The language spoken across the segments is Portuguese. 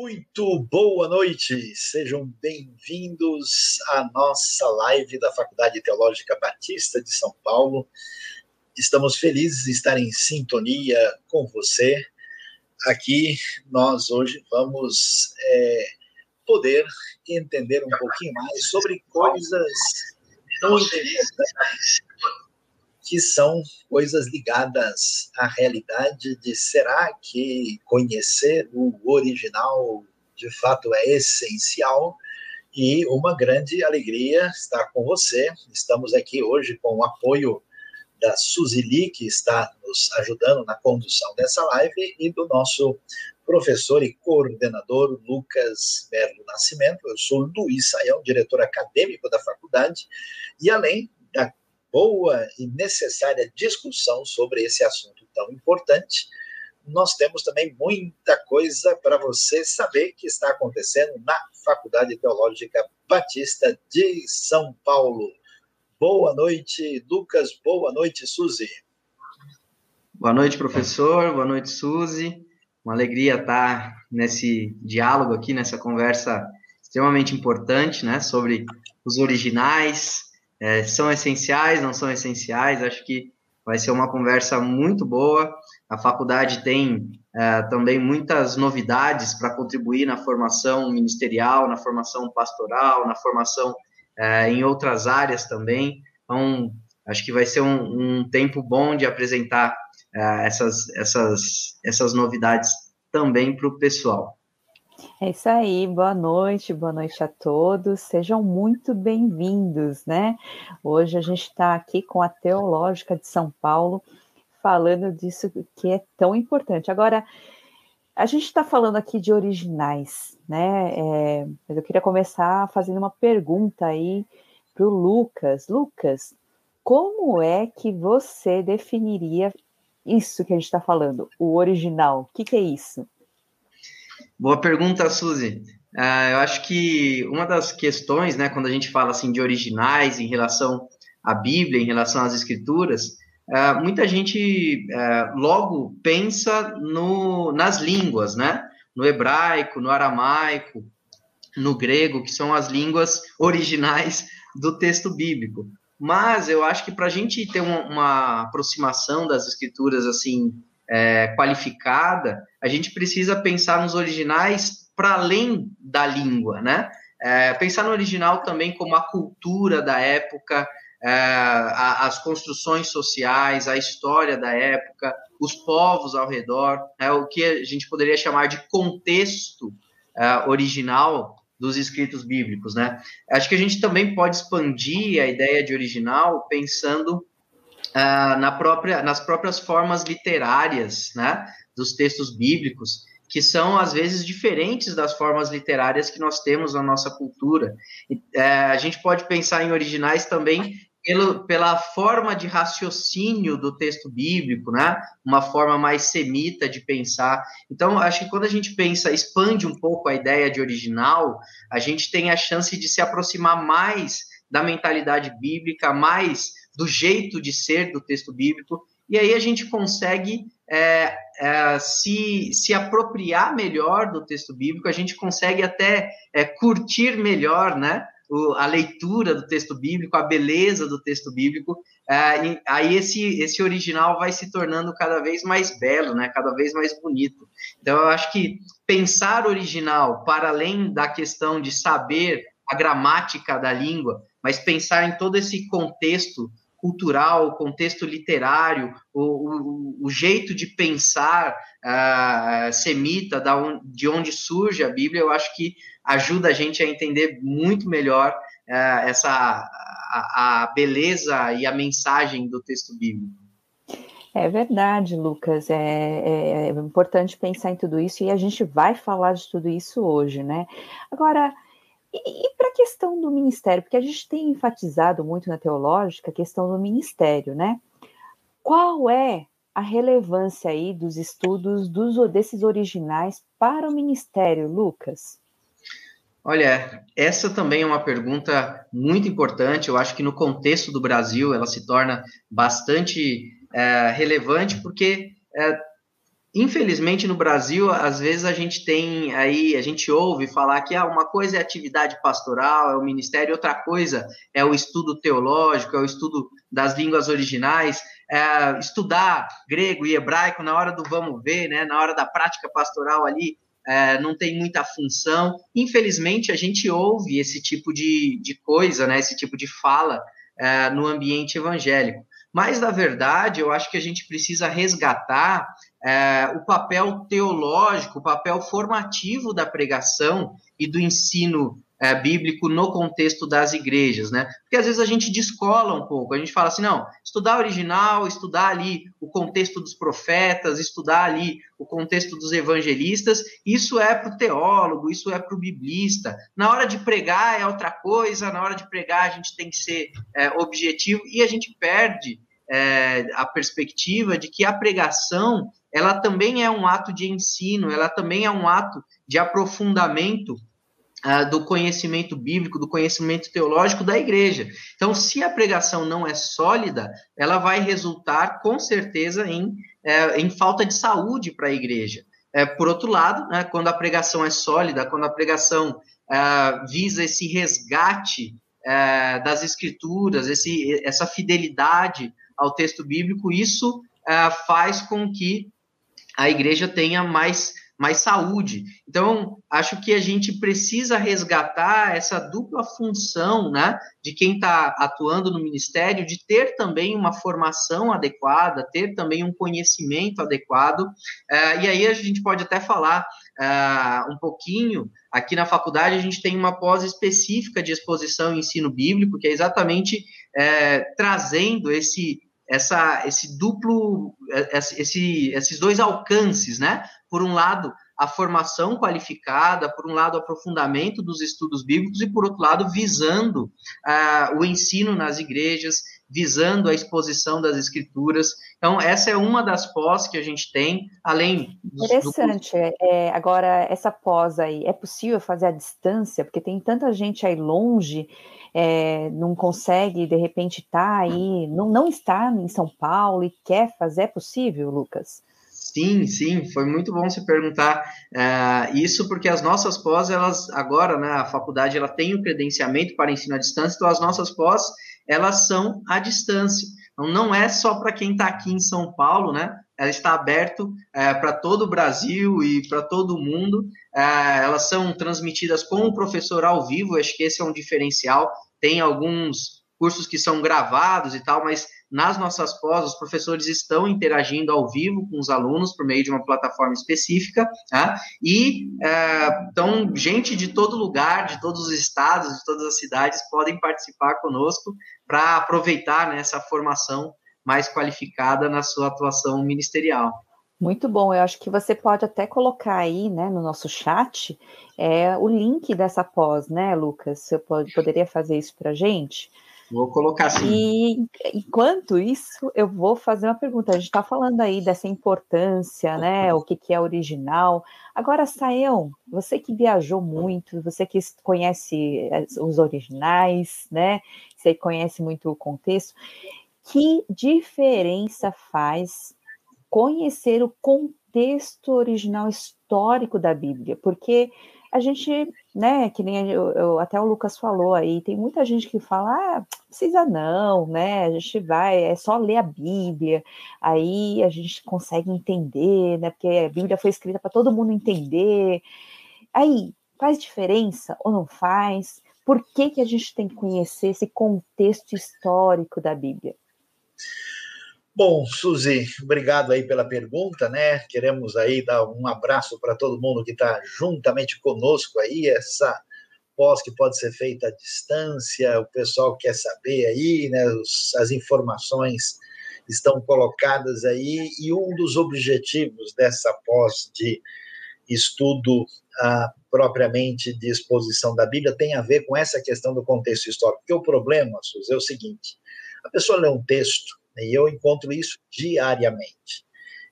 Muito boa noite, sejam bem-vindos à nossa live da Faculdade Teológica Batista de São Paulo. Estamos felizes de estar em sintonia com você. Aqui nós hoje vamos é, poder entender um pouquinho mais sobre coisas tão interessantes que são coisas ligadas à realidade de será que conhecer o original de fato é essencial? E uma grande alegria estar com você. Estamos aqui hoje com o apoio da Suzili, que está nos ajudando na condução dessa live, e do nosso professor e coordenador Lucas Merlo Nascimento. Eu sou Luiz Saião, diretor acadêmico da faculdade, e além da boa e necessária discussão sobre esse assunto tão importante. Nós temos também muita coisa para você saber que está acontecendo na Faculdade Teológica Batista de São Paulo. Boa noite, Lucas. Boa noite, Suzy. Boa noite, professor. Boa noite, Suzy. Uma alegria estar nesse diálogo aqui, nessa conversa extremamente importante, né, sobre os originais, é, são essenciais, não são essenciais. Acho que vai ser uma conversa muito boa. A faculdade tem é, também muitas novidades para contribuir na formação ministerial, na formação pastoral, na formação é, em outras áreas também. Então, acho que vai ser um, um tempo bom de apresentar é, essas, essas, essas novidades também para o pessoal. É isso aí, boa noite, boa noite a todos, sejam muito bem-vindos, né? Hoje a gente está aqui com a Teológica de São Paulo, falando disso que é tão importante. Agora, a gente está falando aqui de originais, né? É, mas eu queria começar fazendo uma pergunta aí para o Lucas. Lucas, como é que você definiria isso que a gente está falando, o original? O que, que é isso? Boa pergunta, Suzy. Uh, eu acho que uma das questões, né, quando a gente fala assim de originais em relação à Bíblia, em relação às Escrituras, uh, muita gente uh, logo pensa no, nas línguas, né? No hebraico, no aramaico, no grego, que são as línguas originais do texto bíblico. Mas eu acho que para a gente ter uma, uma aproximação das Escrituras assim é, qualificada, a gente precisa pensar nos originais para além da língua, né? É, pensar no original também como a cultura da época, é, a, as construções sociais, a história da época, os povos ao redor, é, o que a gente poderia chamar de contexto é, original dos escritos bíblicos, né? Acho que a gente também pode expandir a ideia de original pensando uh, na própria, nas próprias formas literárias né, dos textos bíblicos, que são às vezes diferentes das formas literárias que nós temos na nossa cultura. Uh, a gente pode pensar em originais também pelo, pela forma de raciocínio do texto bíblico, né? Uma forma mais semita de pensar. Então, acho que quando a gente pensa, expande um pouco a ideia de original, a gente tem a chance de se aproximar mais da mentalidade bíblica, mais do jeito de ser do texto bíblico, e aí a gente consegue é, é, se, se apropriar melhor do texto bíblico, a gente consegue até é, curtir melhor né, o, a leitura do texto bíblico, a beleza do texto bíblico, é, aí esse, esse original vai se tornando cada vez mais belo, né, cada vez mais bonito. Então, eu acho que pensar original, para além da questão de saber a gramática da língua, mas pensar em todo esse contexto cultural, contexto literário, o, o, o jeito de pensar uh, semita, da on, de onde surge a Bíblia, eu acho que ajuda a gente a entender muito melhor uh, essa a, a, beleza e a mensagem do texto bíblico. É verdade, Lucas. É, é, é importante pensar em tudo isso e a gente vai falar de tudo isso hoje, né? Agora, e, para a questão do ministério, porque a gente tem enfatizado muito na teológica a questão do ministério, né? Qual é a relevância aí dos estudos dos, desses originais para o ministério, Lucas? Olha, essa também é uma pergunta muito importante. Eu acho que no contexto do Brasil ela se torna bastante é, relevante, porque é, Infelizmente, no Brasil, às vezes a gente tem aí, a gente ouve falar que ah, uma coisa é atividade pastoral, é o ministério, outra coisa é o estudo teológico, é o estudo das línguas originais, é estudar grego e hebraico na hora do vamos ver, né, na hora da prática pastoral ali, é, não tem muita função. Infelizmente, a gente ouve esse tipo de, de coisa, né, esse tipo de fala é, no ambiente evangélico. Mas, na verdade, eu acho que a gente precisa resgatar é, o papel teológico, o papel formativo da pregação e do ensino é, bíblico no contexto das igrejas, né? Porque às vezes a gente descola um pouco, a gente fala assim, não, estudar original, estudar ali o contexto dos profetas, estudar ali o contexto dos evangelistas, isso é para o teólogo, isso é para o biblista. Na hora de pregar é outra coisa, na hora de pregar a gente tem que ser é, objetivo e a gente perde é, a perspectiva de que a pregação ela também é um ato de ensino, ela também é um ato de aprofundamento uh, do conhecimento bíblico, do conhecimento teológico da igreja. Então, se a pregação não é sólida, ela vai resultar com certeza em, é, em falta de saúde para a igreja. É, por outro lado, né, quando a pregação é sólida, quando a pregação uh, visa esse resgate uh, das escrituras, esse, essa fidelidade ao texto bíblico, isso faz com que a igreja tenha mais, mais saúde. Então, acho que a gente precisa resgatar essa dupla função né, de quem está atuando no ministério, de ter também uma formação adequada, ter também um conhecimento adequado. Uh, e aí a gente pode até falar uh, um pouquinho. Aqui na faculdade, a gente tem uma pós específica de exposição e ensino bíblico, que é exatamente uh, trazendo esse essa, esse duplo, é, esse, esses dois alcances, né? Por um lado, a formação qualificada, por um lado, o aprofundamento dos estudos bíblicos, e por outro lado, visando uh, o ensino nas igrejas, visando a exposição das escrituras. Então, essa é uma das pós que a gente tem, além do, Interessante. Do... É, agora, essa pós aí, é possível fazer à distância? Porque tem tanta gente aí longe é, não consegue, de repente, estar tá aí, não, não está em São Paulo e quer fazer, é possível, Lucas? Sim, sim, foi muito bom se perguntar uh, isso, porque as nossas pós, elas agora, né, a faculdade, ela tem o credenciamento para ensino à distância, então as nossas pós, elas são à distância. Então, não é só para quem está aqui em São Paulo, né? Ela está aberto é, para todo o Brasil e para todo o mundo. É, elas são transmitidas com o professor ao vivo, acho que esse é um diferencial. Tem alguns cursos que são gravados e tal, mas nas nossas pós, os professores estão interagindo ao vivo com os alunos por meio de uma plataforma específica, tá? e é, então gente de todo lugar, de todos os estados, de todas as cidades podem participar conosco para aproveitar né, essa formação mais qualificada na sua atuação ministerial. Muito bom, eu acho que você pode até colocar aí, né, no nosso chat, é, o link dessa pós, né, Lucas? Você pode, poderia fazer isso para a gente? Vou colocar sim. E enquanto isso, eu vou fazer uma pergunta. A gente está falando aí dessa importância, né? O que, que é original. Agora, Sael, você que viajou muito, você que conhece os originais, né? Você conhece muito o contexto que diferença faz conhecer o contexto original histórico da Bíblia? Porque a gente, né, que nem eu, eu, até o Lucas falou aí, tem muita gente que fala, ah, precisa não, né, a gente vai, é só ler a Bíblia, aí a gente consegue entender, né, porque a Bíblia foi escrita para todo mundo entender. Aí, faz diferença ou não faz? Por que, que a gente tem que conhecer esse contexto histórico da Bíblia? Bom, Suzy, obrigado aí pela pergunta, né? Queremos aí dar um abraço para todo mundo que está juntamente conosco aí, essa pós que pode ser feita à distância, o pessoal quer saber aí, né? As informações estão colocadas aí, e um dos objetivos dessa pós de estudo ah, propriamente de exposição da Bíblia tem a ver com essa questão do contexto histórico. Porque o problema, Suzy, é o seguinte: a pessoa lê um texto e eu encontro isso diariamente.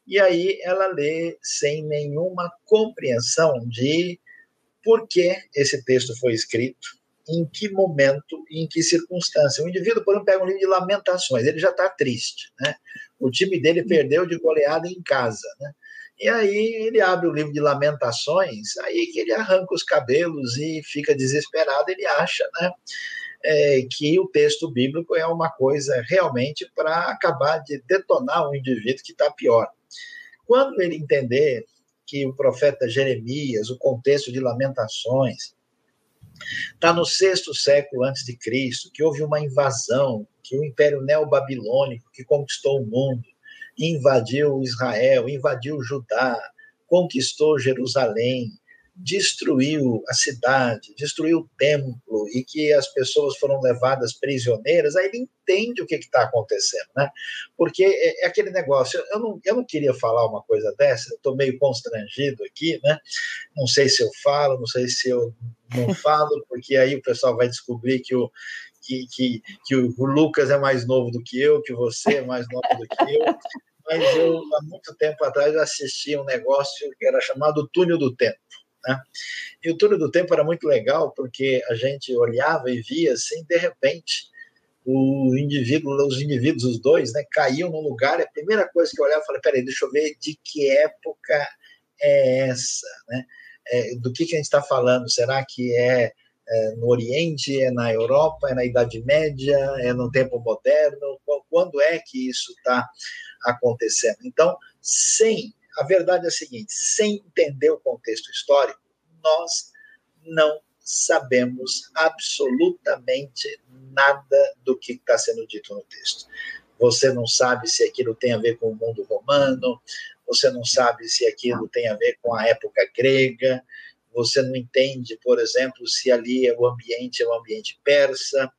E aí ela lê sem nenhuma compreensão de por que esse texto foi escrito, em que momento, em que circunstância. O indivíduo, por exemplo, pega um livro de lamentações, ele já está triste, né? O time dele perdeu de goleada em casa, né? E aí ele abre o livro de Lamentações, aí que ele arranca os cabelos e fica desesperado, ele acha, né? É, que o texto bíblico é uma coisa realmente para acabar de detonar um indivíduo que está pior. Quando ele entender que o profeta Jeremias, o contexto de Lamentações, está no sexto século antes de Cristo, que houve uma invasão, que o Império Neobabilônico que conquistou o mundo, invadiu Israel, invadiu Judá, conquistou Jerusalém, destruiu a cidade, destruiu o templo e que as pessoas foram levadas prisioneiras, aí ele entende o que está acontecendo, né? Porque é, é, aquele negócio, eu não, eu não queria falar uma coisa dessa, estou meio constrangido aqui, né? Não sei se eu falo, não sei se eu não falo, porque aí o pessoal vai descobrir que o, que, que, que o Lucas é mais novo do que eu, que você é mais novo do que eu, mas eu, há muito tempo atrás, eu assisti um negócio que era chamado Túnel do Tempo. Né? E o Túnel do Tempo era muito legal, porque a gente olhava e via, assim, de repente, o indivíduo, os indivíduos, os dois, né, caíam num lugar, e a primeira coisa que eu olhava, eu falei, peraí, deixa eu ver de que época é essa, né? É, do que, que a gente está falando? Será que é é, no Oriente, é na Europa, é na Idade Média, é no tempo moderno? Quando é que isso está acontecendo? Então, sem, a verdade é a seguinte: sem entender o contexto histórico, nós não sabemos absolutamente nada do que está sendo dito no texto. Você não sabe se aquilo tem a ver com o mundo romano, você não sabe se aquilo tem a ver com a época grega, você não entende, por exemplo, se ali é o ambiente é um ambiente persa,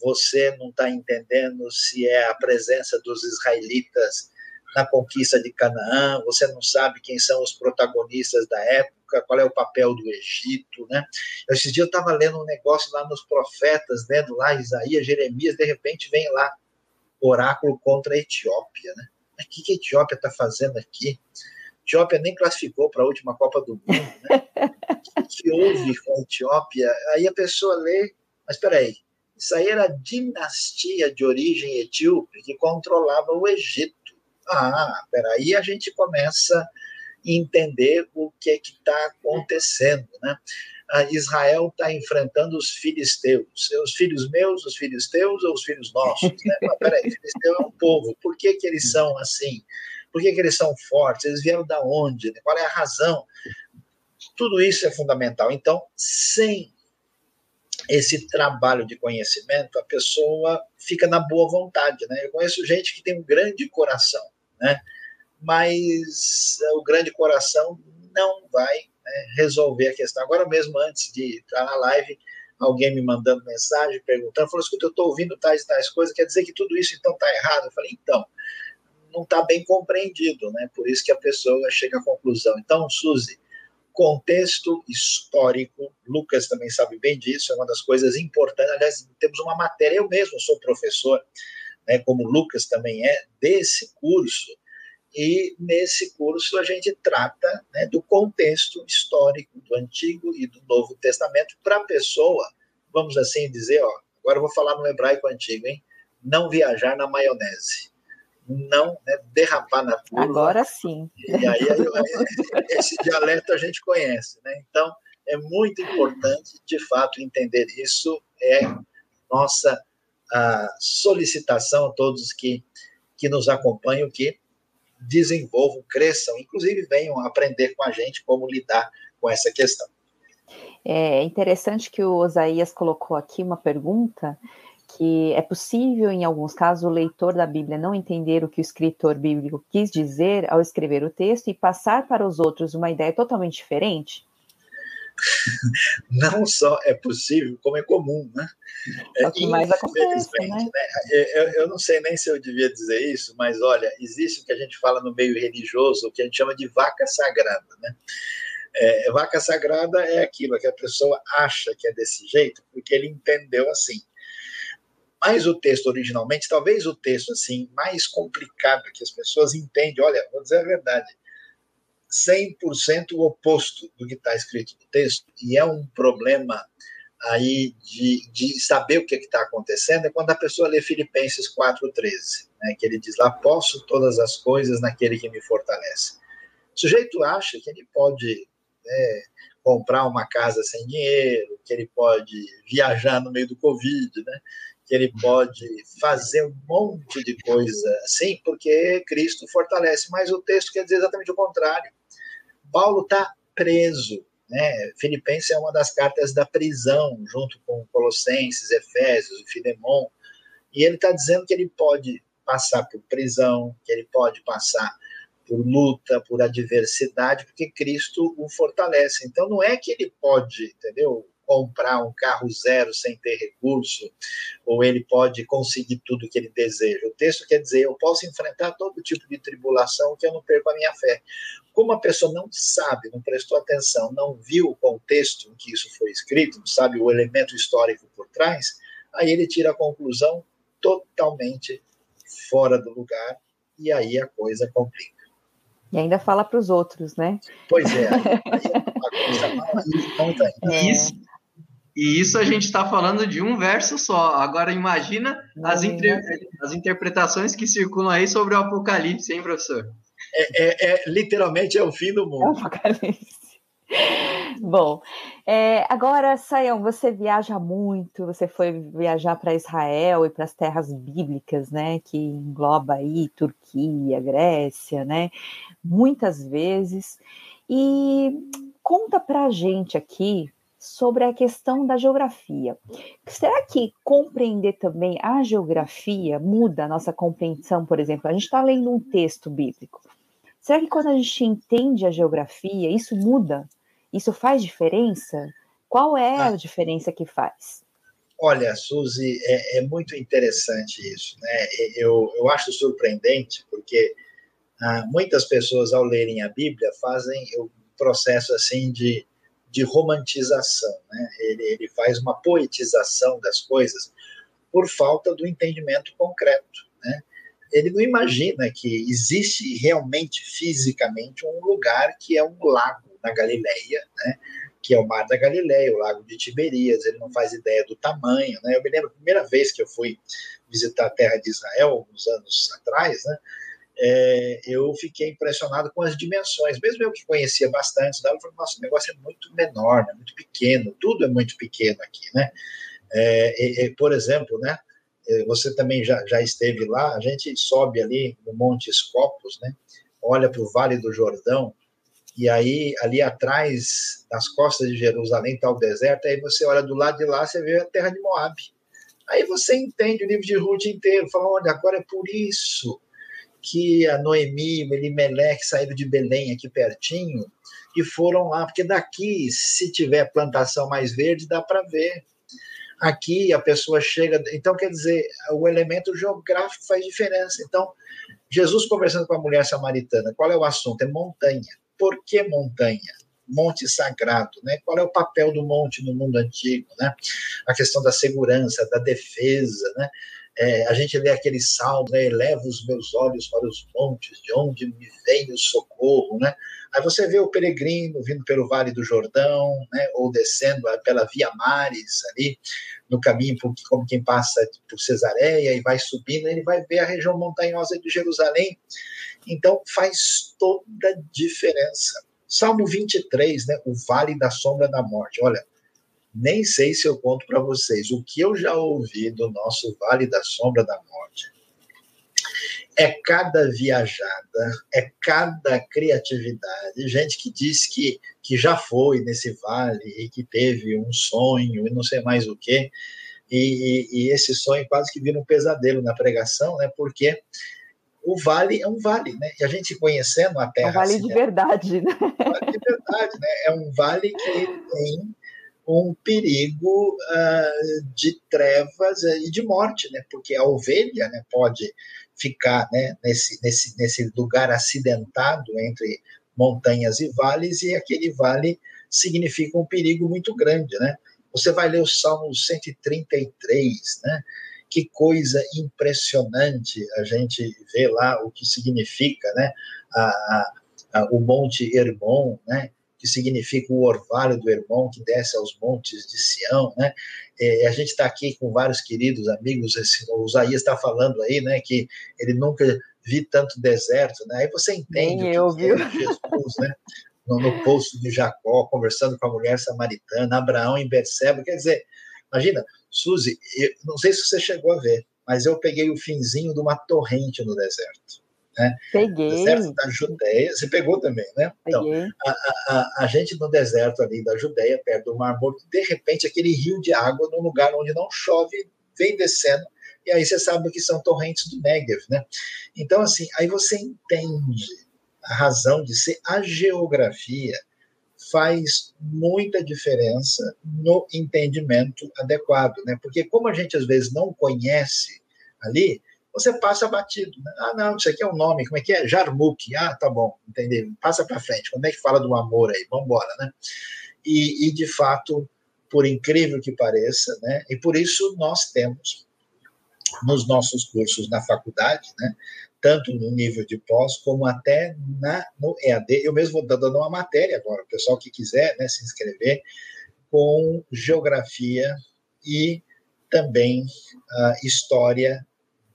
você não está entendendo se é a presença dos israelitas na conquista de Canaã, você não sabe quem são os protagonistas da época, qual é o papel do Egito, né? Esses dias eu estava lendo um negócio lá nos profetas, lendo lá Isaías, Jeremias, de repente vem lá oráculo contra a Etiópia, né? Mas o que a Etiópia está fazendo aqui? Etiópia nem classificou para a última Copa do Mundo. Né? o que houve com a Etiópia? Aí a pessoa lê, mas espera aí, isso aí era a dinastia de origem etíope que controlava o Egito. Ah, peraí, a gente começa a entender o que é que está acontecendo, né? A Israel está enfrentando os filisteus. Os filhos meus, os filhos teus ou os filhos nossos? Né? Mas, peraí, filisteu é um povo. Por que, que eles são assim? Por que, que eles são fortes? Eles vieram da onde? Qual é a razão? Tudo isso é fundamental. Então, sem esse trabalho de conhecimento, a pessoa fica na boa vontade, né? Eu conheço gente que tem um grande coração, né? Mas o grande coração não vai né, resolver a questão. Agora mesmo, antes de entrar na live, alguém me mandando mensagem, perguntando, falou, escuta, eu estou ouvindo tais e tais coisas, quer dizer que tudo isso então está errado? Eu falei, então, não está bem compreendido, né? Por isso que a pessoa chega à conclusão. Então, Suzy, contexto histórico, Lucas também sabe bem disso, é uma das coisas importantes. Aliás, temos uma matéria, eu mesmo sou professor, né, como Lucas também é, desse curso, e nesse curso a gente trata né, do contexto histórico do Antigo e do Novo Testamento para a pessoa, vamos assim dizer, ó, agora eu vou falar no hebraico antigo, hein? Não viajar na maionese não né, derrapar na curva. Agora sim. E aí, aí, esse dialeto a gente conhece, né? Então é muito importante, de fato, entender isso. É nossa solicitação a todos que que nos acompanham, que desenvolvam, cresçam, inclusive venham aprender com a gente como lidar com essa questão. É interessante que o Osaías colocou aqui uma pergunta que é possível, em alguns casos, o leitor da Bíblia não entender o que o escritor bíblico quis dizer ao escrever o texto e passar para os outros uma ideia totalmente diferente? Não só é possível, como é comum, né? É que mais acontece, né? né? Eu, eu, não sei nem se eu devia dizer isso, mas olha, existe o que a gente fala no meio religioso, o que a gente chama de vaca sagrada, né? É, vaca sagrada é aquilo que a pessoa acha que é desse jeito, porque ele entendeu assim. Mas o texto originalmente, talvez o texto assim mais complicado que as pessoas entendem, olha, vou dizer a verdade, 100% o oposto do que está escrito no texto, e é um problema aí de, de saber o que está acontecendo, é quando a pessoa lê Filipenses 4,13, né, que ele diz lá, posso todas as coisas naquele que me fortalece. O sujeito acha que ele pode né, comprar uma casa sem dinheiro, que ele pode viajar no meio do Covid, né? Que ele pode fazer um monte de coisa assim, porque Cristo fortalece. Mas o texto quer dizer exatamente o contrário. Paulo está preso. Né? Filipenses é uma das cartas da prisão, junto com Colossenses, Efésios Filemon. E ele está dizendo que ele pode passar por prisão, que ele pode passar por luta, por adversidade, porque Cristo o fortalece. Então não é que ele pode, entendeu? Comprar um carro zero sem ter recurso, ou ele pode conseguir tudo que ele deseja. O texto quer dizer, eu posso enfrentar todo tipo de tribulação que eu não perco a minha fé. Como a pessoa não sabe, não prestou atenção, não viu o contexto em que isso foi escrito, não sabe o elemento histórico por trás, aí ele tira a conclusão totalmente fora do lugar e aí a coisa complica. E ainda fala para os outros, né? Pois é. Aí, é. Isso, e isso a gente está falando de um verso só. Agora imagina as, inter... as interpretações que circulam aí sobre o Apocalipse, hein, professor? É, é, é literalmente é o fim do mundo. É Apocalipse. Bom, é, agora, Sayão, você viaja muito, você foi viajar para Israel e para as terras bíblicas, né, que engloba aí Turquia, Grécia, né, muitas vezes. E conta para a gente aqui sobre a questão da geografia. Será que compreender também a geografia muda a nossa compreensão, por exemplo? A gente está lendo um texto bíblico. Será que quando a gente entende a geografia, isso muda isso faz diferença? Qual é a ah. diferença que faz? Olha, Suzy, é, é, muito interessante isso. Né? Eu, eu acho surpreendente, porque ah, muitas pessoas, ao lerem a Bíblia, fazem o processo assim de, de romantização. Né? Ele, ele faz uma poetização das coisas por falta do entendimento concreto. Né? Ele não imagina que existe realmente, fisicamente, um lugar que é um lago na Galileia, né? que é o Mar da Galileia, o Lago de Tiberias, ele não faz ideia do tamanho, né? Eu me lembro a primeira vez que eu fui visitar a terra de Israel, alguns anos atrás, né? É, eu fiquei impressionado com as dimensões, mesmo eu que conhecia bastante, eu falei, nossa, o negócio é muito menor, né? muito pequeno, tudo é muito pequeno aqui, né? É, é, por exemplo, né? É, você também já, já esteve lá, a gente sobe ali no Monte Escopos, né? Olha para o Vale do Jordão, e aí ali atrás, nas costas de Jerusalém, está o deserto, aí você olha do lado de lá, você vê a terra de Moab. Aí você entende o livro de Ruth inteiro, fala, olha, agora é por isso que a Noemi e Elimelech saíram de Belém, aqui pertinho, e foram lá, porque daqui, se tiver plantação mais verde, dá para ver. Aqui a pessoa chega. Então, quer dizer, o elemento geográfico faz diferença. Então, Jesus conversando com a mulher samaritana, qual é o assunto? É montanha. Por que montanha? Monte sagrado, né? Qual é o papel do monte no mundo antigo, né? A questão da segurança, da defesa, né? É, a gente lê aquele salmo, né? Eleva os meus olhos para os montes, de onde me vem o socorro, né? Aí você vê o peregrino vindo pelo Vale do Jordão, né? Ou descendo pela Via Mares ali, no caminho como quem passa por Cesareia e vai subindo, ele vai ver a região montanhosa de Jerusalém então faz toda a diferença. Salmo 23, né, o vale da sombra da morte. Olha, nem sei se eu conto para vocês o que eu já ouvi do nosso vale da sombra da morte. É cada viajada, é cada criatividade. Gente que diz que, que já foi nesse vale e que teve um sonho e não sei mais o quê. E, e, e esse sonho quase que vira um pesadelo na pregação, né? Porque o vale é um vale, né? E a gente conhecendo a Terra. É um vale assim, de verdade, né? É um vale de verdade, né? É um vale que tem um perigo uh, de trevas e de morte, né? Porque a ovelha, né, pode ficar, né, nesse, nesse, nesse lugar acidentado entre montanhas e vales e aquele vale significa um perigo muito grande, né? Você vai ler o Salmo 133, né? que coisa impressionante a gente vê lá o que significa, né? A, a, a, o Monte Hermon, né? Que significa o orvalho do Hermon que desce aos montes de Sião, né? É, a gente está aqui com vários queridos amigos. Esse, o Isaías está falando aí, né? Que ele nunca vi tanto deserto, né? Aí você entende Nem o que eu, é Jesus, né? No, no poço de Jacó, conversando com a mulher samaritana, Abraão em Betseba, quer dizer, imagina, Suzy, eu, não sei se você chegou a ver, mas eu peguei o finzinho de uma torrente no deserto. Né? Peguei. Deserto da Judéia, você pegou também, né? Então, a, a, a, gente no deserto ali da Judéia, perto do Mar Morto, de repente aquele rio de água num lugar onde não chove, vem descendo, e aí você sabe que são torrentes do Negev, né? Então, assim, aí você entende a razão de ser a geografia faz muita diferença no entendimento adequado, né? Porque como a gente às vezes não conhece ali, você passa batido. Né? Ah, não, isso aqui é um nome, como é que é? Jarmuk. Ah, tá bom, entendeu? Passa para frente. Quando é que fala do amor aí? Vamos embora, né? E, e, de fato, por incrível que pareça, né? E por isso nós temos nos nossos cursos na faculdade, né? Tanto no nível de pós, como até na, no EAD. Eu mesmo vou dando uma matéria agora, o pessoal que quiser né, se inscrever, com geografia e também uh, história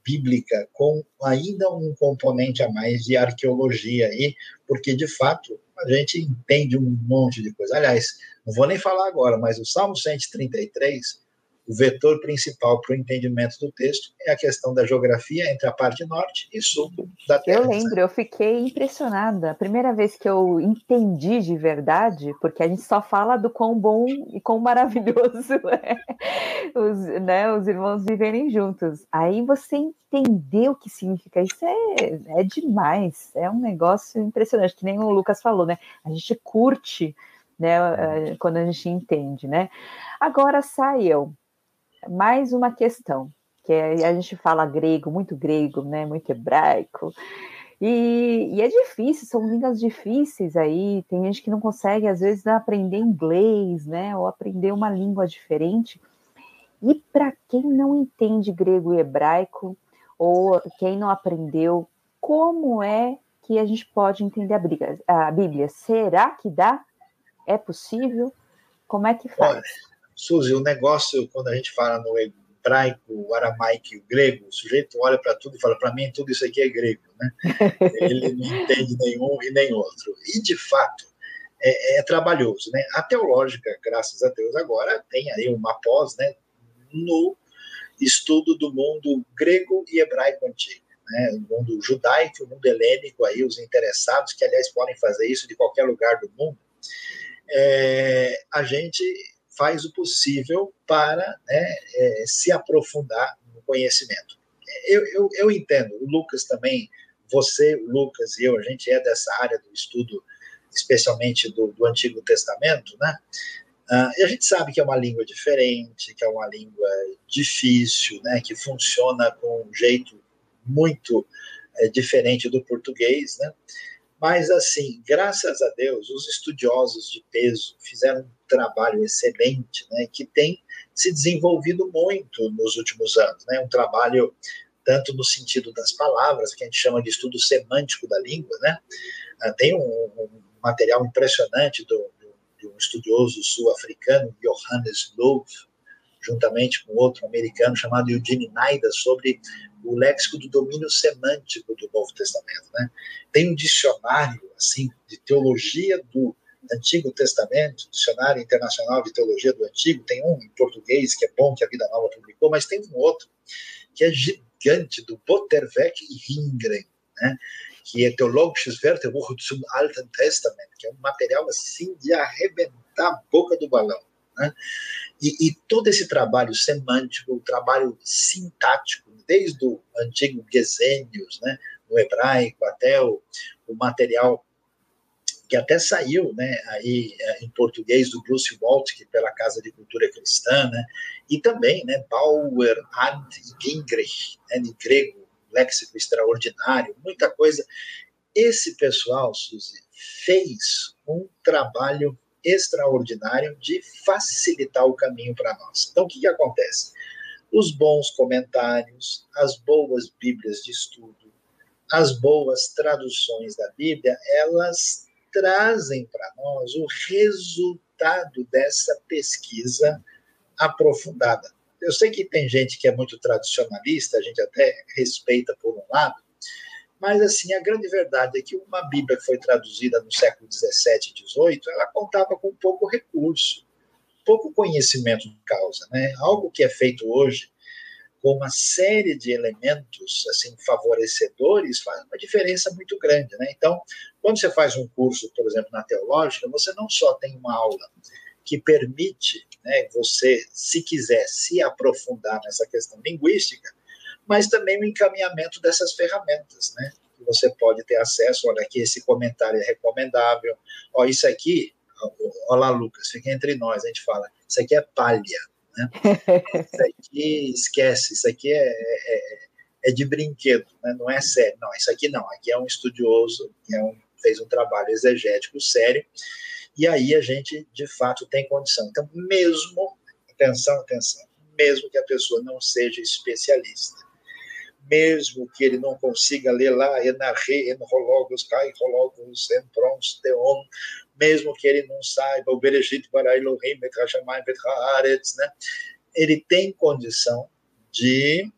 bíblica, com ainda um componente a mais de arqueologia aí, porque de fato a gente entende um monte de coisa. Aliás, não vou nem falar agora, mas o Salmo 133 o vetor principal para o entendimento do texto é a questão da geografia entre a parte norte e sul da Terra. Eu lembro, eu fiquei impressionada. A primeira vez que eu entendi de verdade, porque a gente só fala do quão bom e quão maravilhoso é os, né, os irmãos viverem juntos. Aí você entendeu o que significa isso é, é demais. É um negócio impressionante, que nem o Lucas falou, né? A gente curte né, eh, quando a gente entende, né? Agora sai eu mais uma questão, que é, a gente fala grego, muito grego, né, muito hebraico, e, e, é difícil, são línguas difíceis aí, tem gente que não consegue, às vezes, aprender inglês, né, ou aprender uma língua diferente, e para quem não entende grego e hebraico, ou quem não aprendeu, como é que a gente pode entender a? A Bíblia? Será que dá? É possível? Como é que faz? Suzy, o negócio, quando a gente fala no hebraico, o aramaico e o grego, o sujeito olha para tudo e fala: para mim, tudo isso aqui é grego, né? Ele não entende nenhum e nem outro. E, de fato, é, é, trabalhoso, né? A teológica, graças a Deus, agora tem aí uma pós, né? No estudo do mundo grego e hebraico antigo. Né, o mundo judaico, o mundo helênico, aí os interessados, que aliás podem fazer isso de qualquer lugar do mundo, é, a gente faz o possível para né, é, se aprofundar no conhecimento. Eu, eu, eu, entendo, o Lucas também, você, o Lucas e eu, a gente é dessa área do estudo, especialmente do, do Antigo Testamento, né? Uh, e a gente sabe que é uma língua diferente, que é uma língua difícil, né, que funciona com um jeito muito é, diferente do português, né? Mas, assim, graças a Deus, os estudiosos de peso fizeram um trabalho excelente, né, que tem se desenvolvido muito nos últimos anos. Né, um trabalho tanto no sentido das palavras, que a gente chama de estudo semântico da língua. Né, ah, tem um, um material impressionante do, do, de um estudioso sul-africano, Johannes Love, juntamente com outro americano chamado Eugene Naida, sobre o léxico do domínio semântico do Novo Testamento. Né? Tem um dicionário assim de teologia do Antigo Testamento, Dicionário Internacional de Teologia do Antigo, tem um em português que é bom que a Vida Nova publicou, mas tem um outro que é gigante do Botterweck e Hingren, né? que é Theologisches Wörterbuch zum Alten Testament, que é um material assim de arrebentar a boca do balão. Né? E, e, todo esse trabalho semântico, o trabalho sintático, desde o antigo Gesenius, né, no hebraico, até o, o material que até saiu né, aí, é, em português do Bruce Waltke pela Casa de Cultura Cristã, né, e também né, Bauer, Ant e Gingrich, né, em grego, léxico extraordinário, muita coisa. Esse pessoal, Suzy, fez um trabalho extraordinário de facilitar o caminho para nós. Então, o que, que acontece? Os bons comentários, as boas Bíblias de estudo, as boas traduções da Bíblia, elas trazem para nós o resultado dessa pesquisa aprofundada. Eu sei que tem gente que é muito tradicionalista, a gente até respeita por um lado, Mas, assim, a grande verdade é que uma Bíblia que foi traduzida no século XVII e XVIII, ela contava com pouco recurso, pouco conhecimento de causa. Né? Algo que é feito hoje com uma série de elementos assim favorecedores faz uma diferença muito grande. Né? Então, quando você faz um curso, por exemplo, na teológica, você não só tem uma aula que permite né, você, se quiser, se aprofundar nessa questão linguística, mas também o encaminhamento dessas ferramentas, né? Você pode ter acesso. Olha, aqui esse comentário é recomendável. Ó, isso aqui, olha lá, Lucas, fica entre nós, a gente fala, isso aqui é palha, né? Isso aqui, esquece, isso aqui é, é, é de brinquedo, né? não é sério. Não, isso aqui não, aqui é um estudioso, é um, fez um trabalho exegético sério, e aí a gente, de fato, tem condição. Então, mesmo, atenção, atenção, mesmo que a pessoa não seja especialista, mesmo que ele não consiga ler lá enarre, enrologos, cairologos, entrons, teon, mesmo que ele não saiba o Bereshit bara Elohim, Betrashamayim, Betraaretz, né? ele tem condição de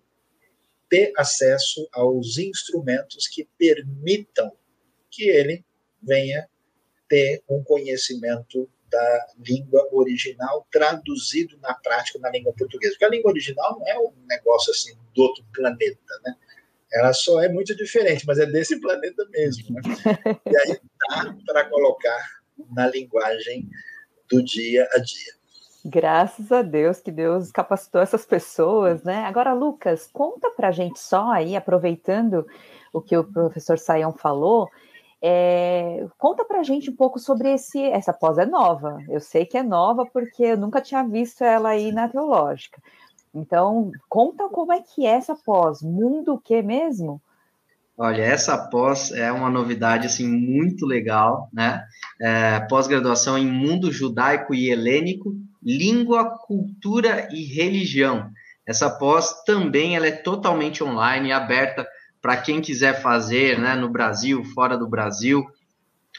ter acesso aos instrumentos que permitam que ele venha ter um conhecimento da língua original traduzido na prática na língua portuguesa. Porque a língua original não é um negócio assim do outro planeta, né? Ela só é muito diferente, mas é desse planeta mesmo. Né? E aí dá para colocar na linguagem do dia a dia. Graças a Deus que Deus capacitou essas pessoas, né? Agora, Lucas, conta para a gente só aí, aproveitando o que o professor Saião falou, é, conta pra gente um pouco sobre esse. Essa pós é nova. Eu sei que é nova porque eu nunca tinha visto ela aí na teológica. Então, conta como é que é essa pós. Mundo o que mesmo? Olha, essa pós é uma novidade assim muito legal, né? É, Pós-graduação em mundo judaico e helênico, língua, cultura e religião. Essa pós também ela é totalmente online, aberta para quem quiser fazer né, no Brasil, fora do Brasil.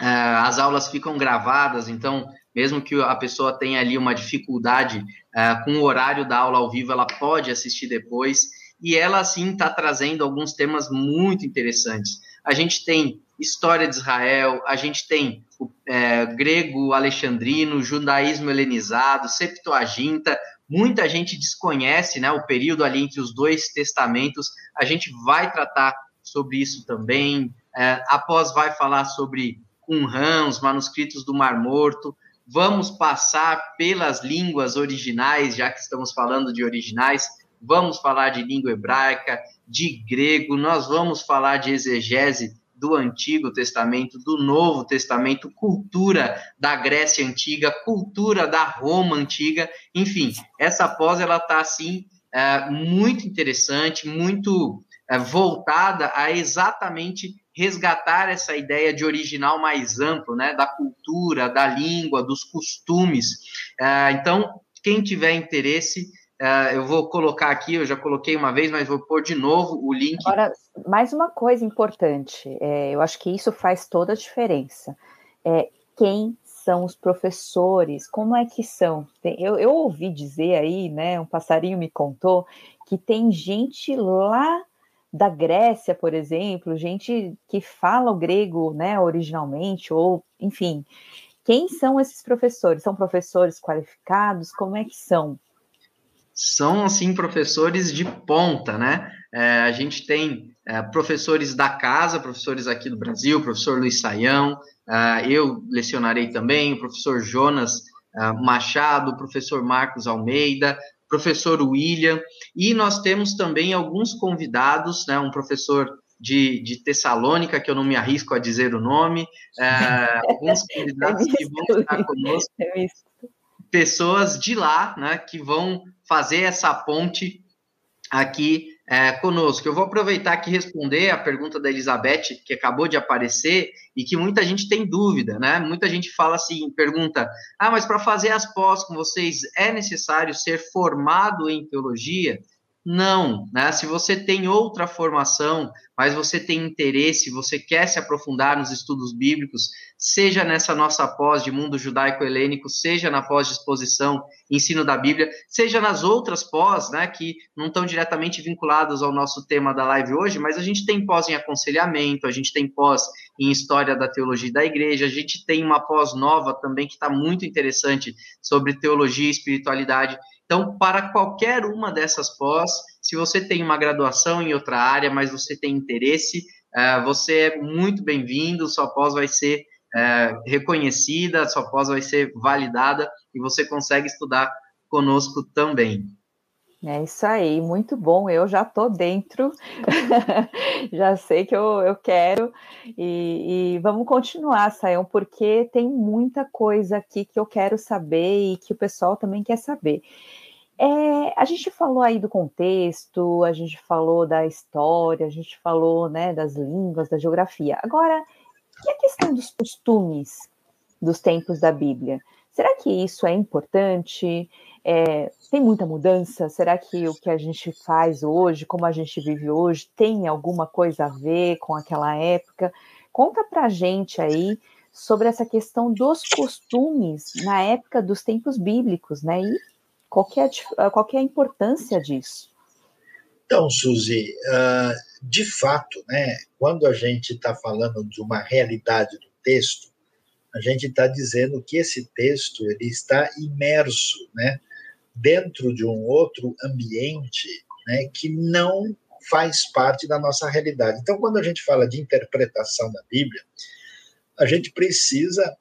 É, as aulas ficam gravadas, então, mesmo que a pessoa tenha ali uma dificuldade é, com o horário da aula ao vivo, ela pode assistir depois. E ela, sim, está trazendo alguns temas muito interessantes. A gente tem história de Israel, a gente tem o é, grego alexandrino, judaísmo helenizado, Septuaginta, Muita gente desconhece né, o período ali entre os dois testamentos. A gente vai tratar sobre isso também. É, após vai falar sobre Qumran, os manuscritos do Mar Morto. Vamos passar pelas línguas originais, já que estamos falando de originais. Vamos falar de língua hebraica, de grego. Nós vamos falar de exegese do Antigo Testamento, do Novo Testamento, cultura da Grécia Antiga, cultura da Roma Antiga, enfim, essa pós ela está assim é, muito interessante, muito é, voltada a exatamente resgatar essa ideia de original mais amplo, né, da cultura, da língua, dos costumes. É, então, quem tiver interesse, Uh, eu vou colocar aqui, eu já coloquei uma vez, mas vou pôr de novo o link. Agora, mais uma coisa importante, é, eu acho que isso faz toda a diferença. É, quem são os professores? Como é que são? Eu, eu ouvi dizer aí, né? Um passarinho me contou que tem gente lá da Grécia, por exemplo, gente que fala o grego, né, originalmente, ou enfim. Quem são esses professores? São professores qualificados? Como é que são? São assim professores de ponta, né? É, a gente tem é, professores da casa, professores aqui do Brasil, professor Luiz Saião, é, eu lecionarei também, o professor Jonas é, Machado, o professor Marcos Almeida, professor William, e nós temos também alguns convidados, né? Um professor de, de Tessalônica, que eu não me arrisco a dizer o nome, é, alguns convidados que vão estar conosco pessoas de lá, né, que vão fazer essa ponte aqui é, conosco. Eu vou aproveitar aqui responder a pergunta da Elizabeth, que acabou de aparecer, e que muita gente tem dúvida, né? Muita gente fala assim, pergunta, ah, mas para fazer as pós com vocês é necessário ser formado em teologia? Não, né? Se você tem outra formação, mas você tem interesse, você quer se aprofundar nos estudos bíblicos, seja nessa nossa pós de mundo judaico-helênico, seja na pós de exposição, ensino da Bíblia, seja nas outras pós, né, que não estão diretamente vinculadas ao nosso tema da live hoje, mas a gente tem pós em aconselhamento, a gente tem pós em história da teologia da igreja, a gente tem uma pós nova também que está muito interessante sobre teologia e espiritualidade. Então, para qualquer uma dessas pós, se você tem uma graduação em outra área, mas você tem interesse, uh, você é muito bem-vindo, sua pós vai ser uh, reconhecida, sua pós vai ser validada e você consegue estudar conosco também. É isso aí, muito bom. Eu já estou dentro, já sei que eu, eu quero, e, e vamos continuar, Sayão, porque tem muita coisa aqui que eu quero saber e que o pessoal também quer saber. É, a gente falou aí do contexto, a gente falou da história, a gente falou né, das línguas, da geografia. Agora, e a questão dos costumes dos tempos da Bíblia? Será que isso é importante? É, tem muita mudança? Será que o que a gente faz hoje, como a gente vive hoje, tem alguma coisa a ver com aquela época? Conta pra gente aí sobre essa questão dos costumes na época dos tempos bíblicos, né? E qual é a, qual é a importância disso? Então, Suzy, uh, de fato, né, quando a gente está falando de uma realidade do texto, a gente está dizendo que esse texto ele está imerso né, dentro de um outro ambiente né, que não faz parte da nossa realidade. Então, quando a gente fala de interpretação da Bíblia, a gente precisa,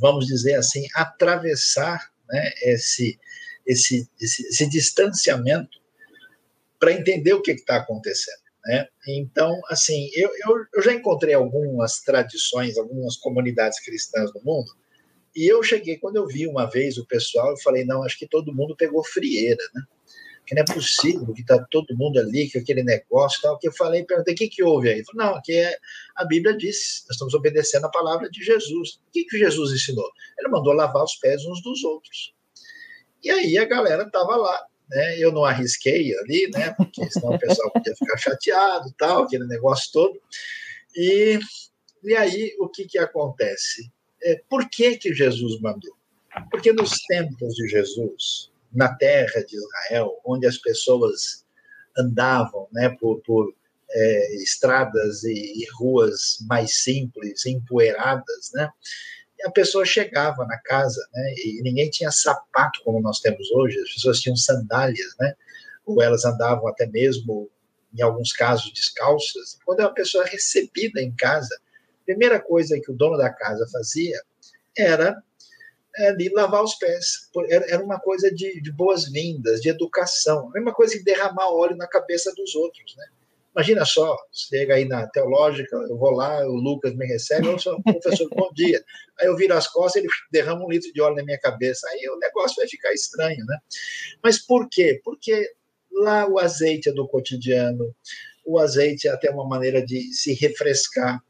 vamos dizer assim, atravessar né, esse, esse, esse, esse distanciamento para entender o que está acontecendo. Né? Então, assim, eu, eu, eu, já encontrei algumas tradições, algumas comunidades cristãs no mundo, e eu cheguei, quando eu vi uma vez o pessoal, eu falei, não, acho que todo mundo pegou frieira, né? Que não é possível que está todo mundo ali, com aquele negócio tal, que eu falei, perguntei, o que, que houve aí? Falou, não, aqui é, a Bíblia diz, nós estamos obedecendo a palavra de Jesus. O que, que Jesus ensinou? Ele mandou lavar os pés uns dos outros. E aí a galera estava lá, né? Eu não arrisquei ali, né? Porque senão o pessoal podia ficar chateado, tal, aquele negócio todo. E, e aí o que que acontece? É, por que que Jesus mandou? Porque nos tempos de Jesus, na terra de Israel, onde as pessoas andavam, né, por, por é, estradas e, e ruas mais simples, empoeiradas, né? a pessoa chegava na casa, né, e ninguém tinha sapato como nós temos hoje, as pessoas tinham sandálias, né, ou elas andavam até mesmo, em alguns casos, descalças. Quando a pessoa recebida em casa, primeira coisa que o dono da casa fazia era é, ali lavar os pés. Era uma coisa de, de boas-vindas, de educação. A mesma coisa que derramar óleo na cabeça dos outros, né? Imagina só, chega aí na teológica, eu vou lá, o Lucas me recebe, eu sou professor, bom dia. Aí eu viro as costas, ele derrama um litro de óleo na minha cabeça. Aí o negócio vai ficar estranho, né? Mas por quê? Porque lá o azeite é do cotidiano, o azeite é até uma maneira de se refrescar.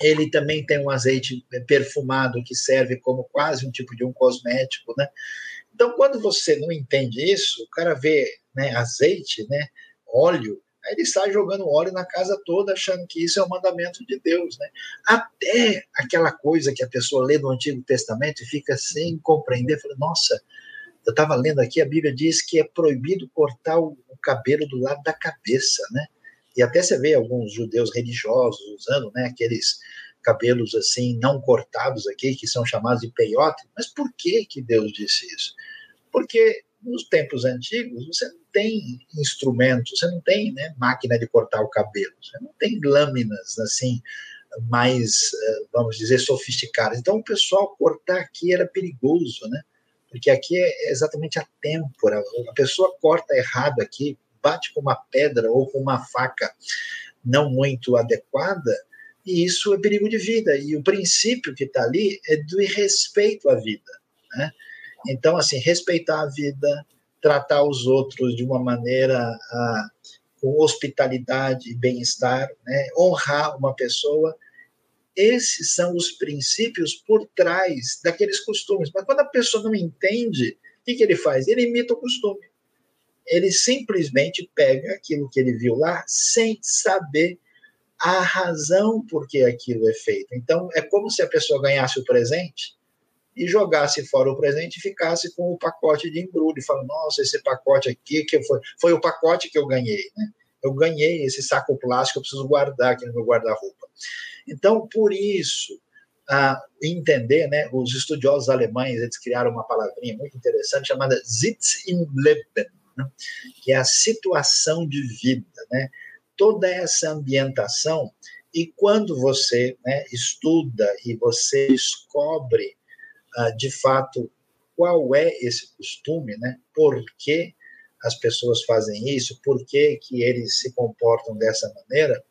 Ele também tem um azeite perfumado que serve como quase um tipo de um cosmético, né? Então, quando você não entende isso, o cara vê né, azeite, né, óleo, Aí ele sai jogando óleo na casa toda, achando que isso é o mandamento de Deus. Né? Até aquela coisa que a pessoa lê no Antigo Testamento e fica sem compreender, fala, nossa, eu estava lendo aqui, a Bíblia diz que é proibido cortar o cabelo do lado da cabeça, né? E até você vê alguns judeus religiosos usando, né, aqueles cabelos assim não cortados aqui, que são chamados de peiote. Mas por que que Deus disse isso? Porque nos tempos antigos, você não tem instrumentos, você não tem né, máquina de cortar o cabelo, você não tem lâminas assim mais, eh, vamos dizer, sofisticadas. Então, o pessoal cortar aqui era perigoso, né? Porque aqui é exatamente a têmpora. A pessoa corta errado aqui, bate com uma pedra ou com uma faca não muito adequada, e isso é perigo de vida. E o princípio que está ali é do respeito à vida, né? Então, assim, respeitar a vida, tratar os outros de uma maneira com hospitalidade e bem-estar, né? honrar uma pessoa. Esses são os princípios por trás daqueles costumes. Mas quando a pessoa não entende, o que, que ele faz? Ele imita o costume. Ele simplesmente pega aquilo que ele viu lá sem saber a razão por que aquilo é feito. Então, é como se a pessoa ganhasse o presente e jogasse fora o presente e ficasse com o pacote de embrulho. E fala, nossa, esse pacote aqui que foi, foi o pacote que eu ganhei. Né? Eu ganhei esse saco plástico, eu preciso guardar aqui no meu guarda-roupa. Então, por isso, a entender, né, os estudiosos alemães eles criaram uma palavrinha muito interessante chamada Sitz im Leben, né, que é a situação de vida, né? Toda essa ambientação e quando você né, estuda e você descobre uh, de fato qual é esse costume, né? Por que as pessoas fazem isso? Por que, que eles se comportam dessa maneira?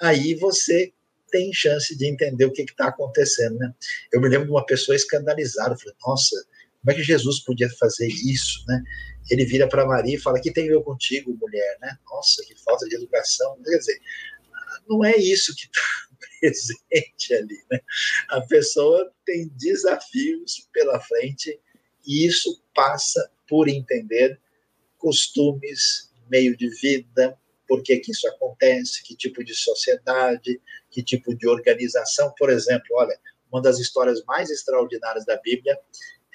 Aí você tem chance de entender o que está acontecendo, né? Eu me lembro de uma pessoa escandalizada, falei, nossa, como é que Jesus podia fazer isso, né? Ele vira para Maria e fala, que tem eu contigo, mulher, né? Nossa, que falta de educação. Quer dizer, não é isso que está presente ali, né? A pessoa tem desafios pela frente e isso passa por entender costumes, meio de vida, por que isso acontece, que tipo de sociedade, que tipo de organização. Por exemplo, olha, uma das histórias mais extraordinárias da Bíblia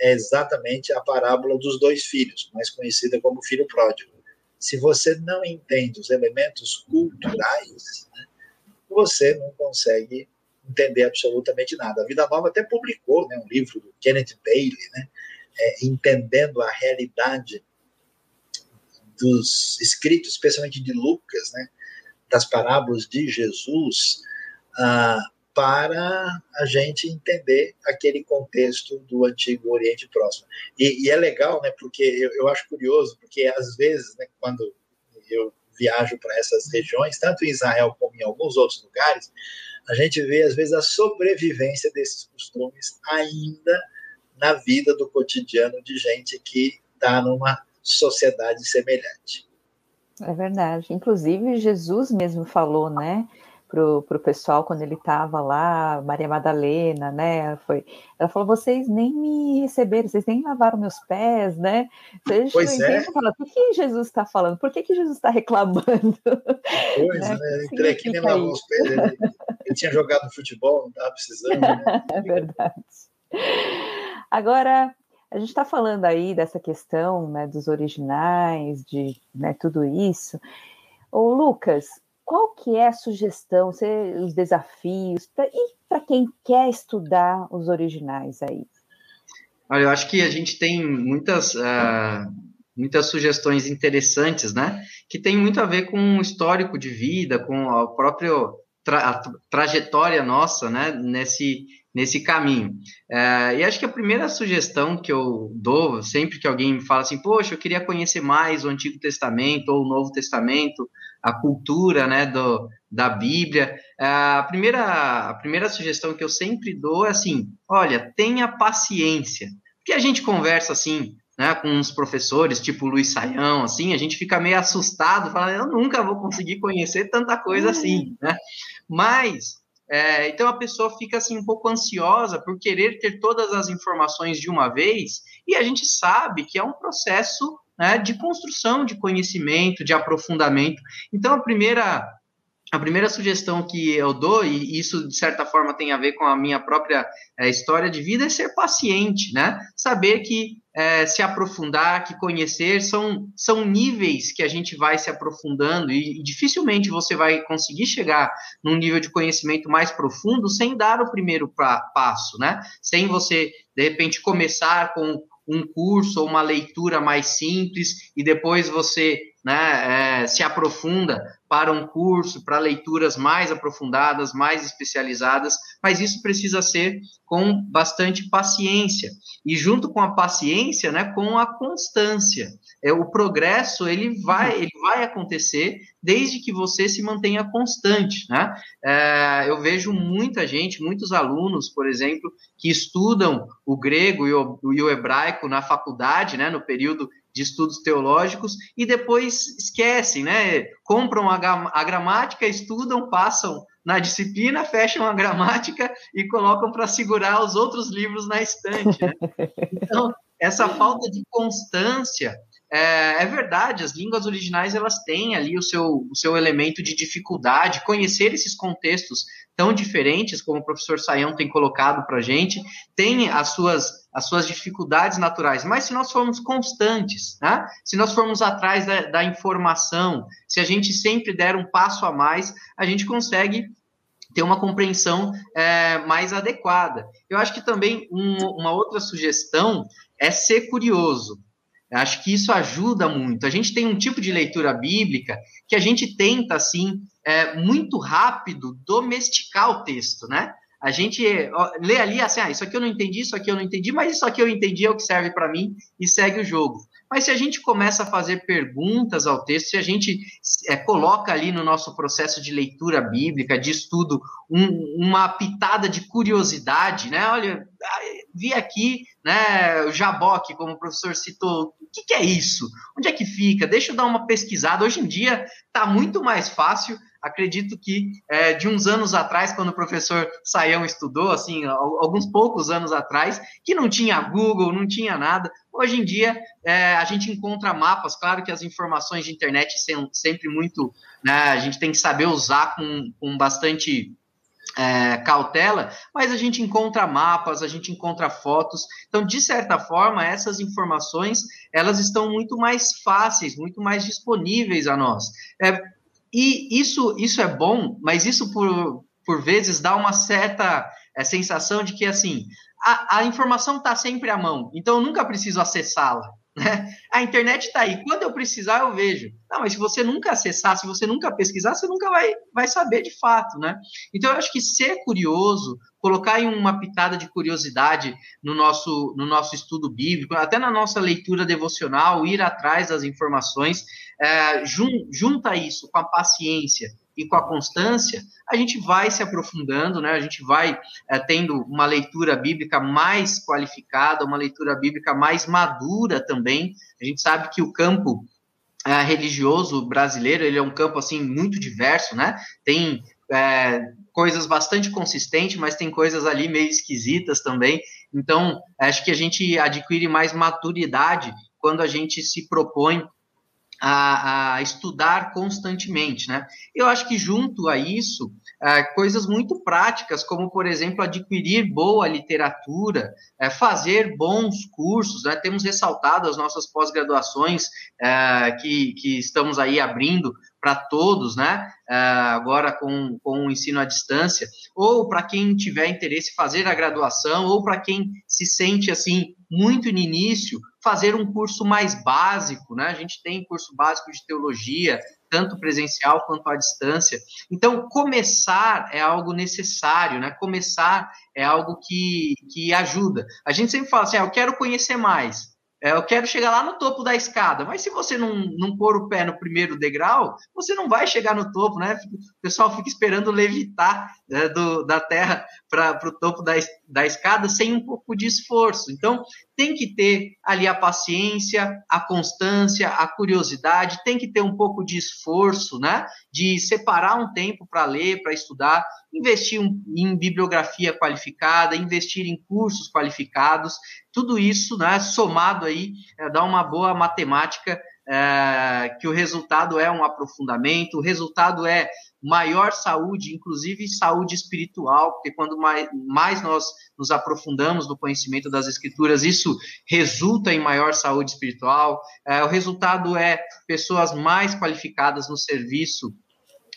é exatamente a parábola dos dois filhos, mais conhecida como filho pródigo. Se você não entende os elementos culturais, né, você não consegue entender absolutamente nada. A Vida Nova até publicou né, um livro do Kenneth Bailey, né, é, entendendo a realidade dos escritos, especialmente de Lucas, né, das parábolas de Jesus, ah, para a gente entender aquele contexto do Antigo Oriente Próximo. E, e é legal, né, porque eu, eu, acho curioso, porque às vezes, né, quando eu viajo para essas regiões, tanto em Israel como em alguns outros lugares, a gente vê, às vezes, a sobrevivência desses costumes ainda na vida do cotidiano de gente que está numa sociedade semelhante. É verdade. Inclusive, Jesus mesmo falou, né? Pro, pro pessoal quando ele estava lá, Maria Madalena, né? Foi, ela falou: vocês nem me receberam, vocês nem lavaram meus pés, né? Vocês pois é. Falar, o que, Jesus está falando? Por que, que Jesus está reclamando? Pois, né? né? Entrei aqui nem lavou os pés. Ele, ele, tinha jogado futebol, não estava precisando. Né? é verdade. Agora, a gente está falando aí dessa questão né, dos originais, de né, tudo isso. Ô, Lucas, qual que é a sugestão, os desafios, pra, e para quem quer estudar os originais aí? Olha, eu acho que a gente tem muitas, uh, muitas sugestões interessantes, né? Que tem muito a ver com o histórico de vida, com a própria tra trajetória nossa, né? Nesse, nesse caminho. É, e acho que a primeira sugestão que eu dou, sempre que alguém me fala assim, poxa, eu queria conhecer mais o Antigo Testamento ou o Novo Testamento, a cultura né, do, da Bíblia, a, primeira, a primeira sugestão que eu sempre dou é assim, olha, tenha paciência. Porque a gente conversa assim, né, com uns professores, tipo Luiz Saião, assim, a gente fica meio assustado, fala, eu nunca vou conseguir conhecer tanta coisa assim, né? Mas é, então a pessoa fica assim um pouco ansiosa por querer ter todas as informações de uma vez, e a gente sabe que é um processo né, de construção de conhecimento, de aprofundamento. Então a primeira a primeira sugestão que eu dou, e isso de certa forma tem a ver com a minha própria é, história de vida, é ser paciente, né? Saber que é, se aprofundar, que conhecer, são, são níveis que a gente vai se aprofundando e, e, dificilmente você vai conseguir chegar num nível de conhecimento mais profundo sem dar o primeiro pra, passo, né? Sem você, de repente, começar com um curso ou uma leitura mais simples e depois você né, é, se aprofunda para um curso, para leituras mais aprofundadas, mais especializadas, mas isso precisa ser com bastante paciência e junto com a paciência, né, com a constância. É, o progresso ele vai, ele vai acontecer desde que você se mantenha constante, né? É, eu vejo muita gente, muitos alunos, por exemplo, que estudam o grego e o, e o hebraico na faculdade, né, no período de estudos teológicos e depois esquecem, né? Compram a, gramática, estudam, passam na disciplina, fecham a gramática e colocam para segurar os outros livros na estante. Né? Então, essa falta de constância é, é, verdade, as línguas originais elas têm ali o seu, o seu elemento de dificuldade, conhecer esses contextos tão diferentes, como o professor Saião tem colocado para gente, tem as suas, as suas dificuldades naturais, mas se nós formos constantes, né? se nós formos atrás da, da informação, se a gente sempre der um passo a mais, a gente consegue ter uma compreensão é, mais adequada. Eu acho que também um, uma outra sugestão é ser curioso. Eu acho que isso ajuda muito. A gente tem um tipo de leitura bíblica que a gente tenta, assim, é, muito rápido domesticar o texto, né? A gente lê ali assim, ah, isso aqui eu não entendi, isso aqui eu não entendi, mas isso aqui eu entendi é o que serve para mim e segue o jogo. Mas se a gente começa a fazer perguntas ao texto, se a gente é, coloca ali no nosso processo de leitura bíblica, de estudo, um, uma pitada de curiosidade, né? Olha, vi aqui, né, o Jaboque, como o professor citou, o que, que é isso? Onde é que fica? Deixa eu dar uma pesquisada. Hoje em dia está muito mais fácil acredito que é, de uns anos atrás, quando o professor Saião estudou, assim, alguns poucos anos atrás, que não tinha Google, não tinha nada. Hoje em dia, é, a gente encontra mapas, claro que as informações de internet são sempre muito, né, a gente tem que saber usar com, com bastante é, cautela, mas a gente encontra mapas, a gente encontra fotos. Então, de certa forma, essas informações elas estão muito mais fáceis, muito mais disponíveis a nós. É, e isso, isso é bom, mas isso por, por vezes dá uma certa é, sensação de que assim a, a informação está sempre à mão, então eu nunca preciso acessá-la. Né? A internet está aí, quando eu precisar eu vejo. Não, mas se você nunca acessar, se você nunca pesquisar, você nunca vai, vai saber de fato. Né? Então eu acho que ser curioso, colocar em uma pitada de curiosidade no nosso, no nosso estudo bíblico, até na nossa leitura devocional, ir atrás das informações, é, jun, junta isso com a paciência e com a constância, a gente vai se aprofundando, né? a gente vai é, tendo uma leitura bíblica mais qualificada, uma leitura bíblica mais madura também. A gente sabe que o campo é, religioso brasileiro ele é um campo assim muito diverso, né? Tem é, coisas bastante consistentes, mas tem coisas ali meio esquisitas também. Então, acho que a gente adquire mais maturidade quando a gente se propõe a, a, estudar constantemente, né? Eu acho que junto a isso, é, coisas muito práticas, como, por exemplo, adquirir boa literatura, é, fazer bons cursos, né? Temos ressaltado as nossas pós-graduações é, que, que estamos aí abrindo para todos, né? É, agora com, com o ensino à distância, ou para quem tiver interesse fazer a graduação, ou para quem se sente assim muito no início, fazer um curso mais básico, né? A gente tem curso básico de teologia, tanto presencial quanto à distância. Então, começar é algo necessário, né? Começar é algo que, que ajuda. A gente sempre fala assim, ah, eu quero conhecer mais. É, eu quero chegar lá no topo da escada, mas se você não, não pôr o pé no primeiro degrau, você não vai chegar no topo, né? O pessoal fica esperando levitar né, do, da terra para o topo da, da escada sem um pouco de esforço. Então, tem que ter ali a paciência, a constância, a curiosidade, tem que ter um pouco de esforço, né? De separar um tempo para ler, para estudar, investir em bibliografia qualificada, investir em cursos qualificados, tudo isso, né, somado aí, é, dá uma boa matemática, é, que o resultado é um aprofundamento, o resultado é maior saúde, inclusive saúde espiritual, porque quando mais, mais nós nos aprofundamos no conhecimento das escrituras, isso resulta em maior saúde espiritual. É, o resultado é pessoas mais qualificadas no serviço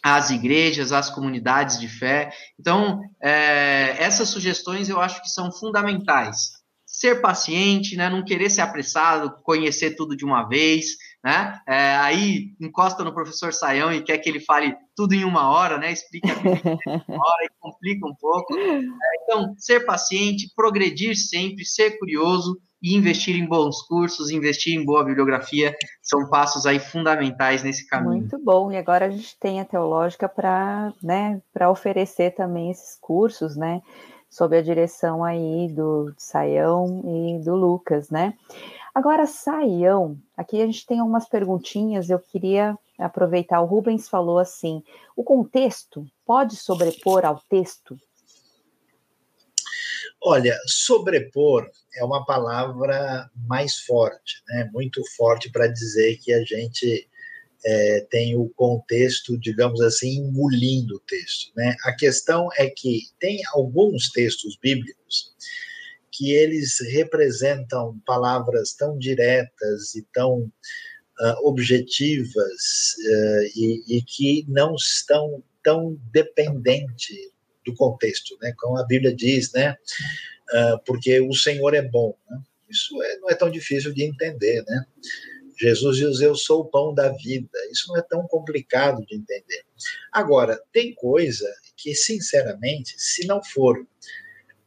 às igrejas, às comunidades de fé. Então, é, essas sugestões eu acho que são fundamentais. Ser paciente, né, não querer ser apressado, conhecer tudo de uma vez, né? É, aí encosta no professor Saião e quer que ele fale tudo em uma hora, né? Explica em uma hora e complica um pouco. É, então, ser paciente, progredir sempre, ser curioso e investir em bons cursos, investir em boa bibliografia, são passos aí fundamentais nesse caminho. Muito bom, e agora a gente tem a Teológica para né, oferecer também esses cursos, né, sob a direção aí do Saião e do Lucas, né. Agora, Saião, aqui a gente tem algumas perguntinhas, eu queria aproveitar, o Rubens falou assim, o contexto pode sobrepor ao texto? Olha, sobrepor é uma palavra mais forte, né? muito forte para dizer que a gente é, tem o contexto, digamos assim, engolindo o texto. Né? A questão é que tem alguns textos bíblicos que eles representam palavras tão diretas e tão uh, objetivas uh, e, e, que não estão tão dependentes do contexto, né? Como a Bíblia diz, né? Uh, porque o Senhor é bom. Né? Isso é, não é tão difícil de entender, né? Jesus diz: Eu sou o pão da vida. Isso não é tão complicado de entender. Agora, tem coisa que, sinceramente, se não for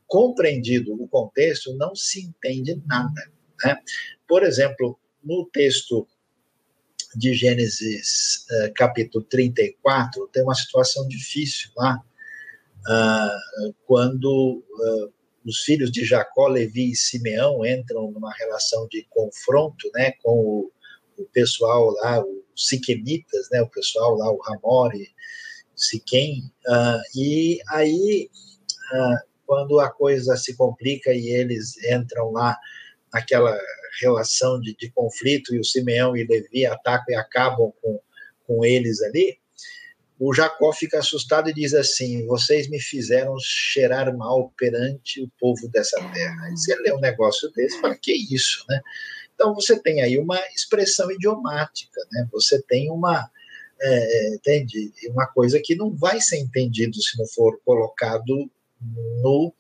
compreendido o contexto, não se entende nada. Né? Por exemplo, no texto de Gênesis, uh, capítulo 34, tem uma situação difícil lá, uh, quando uh, os filhos de Jacó, Levi e Simeão entram numa relação de confronto né, com o, o pessoal lá, os siquemitas, né, o pessoal lá, o Ramore, Siquem, e aí quando a coisa se complica e eles entram lá naquela relação de, de conflito e o Simeão e Levi atacam e acabam com, com eles ali, o Jacó fica assustado e diz assim: Vocês me fizeram cheirar mal perante o povo dessa terra. Aí você lê um negócio desse e fala: Que isso, né? Então você tem aí uma expressão idiomática, né? Você tem uma. É, entende? Uma coisa que não vai ser entendido se não for colocado no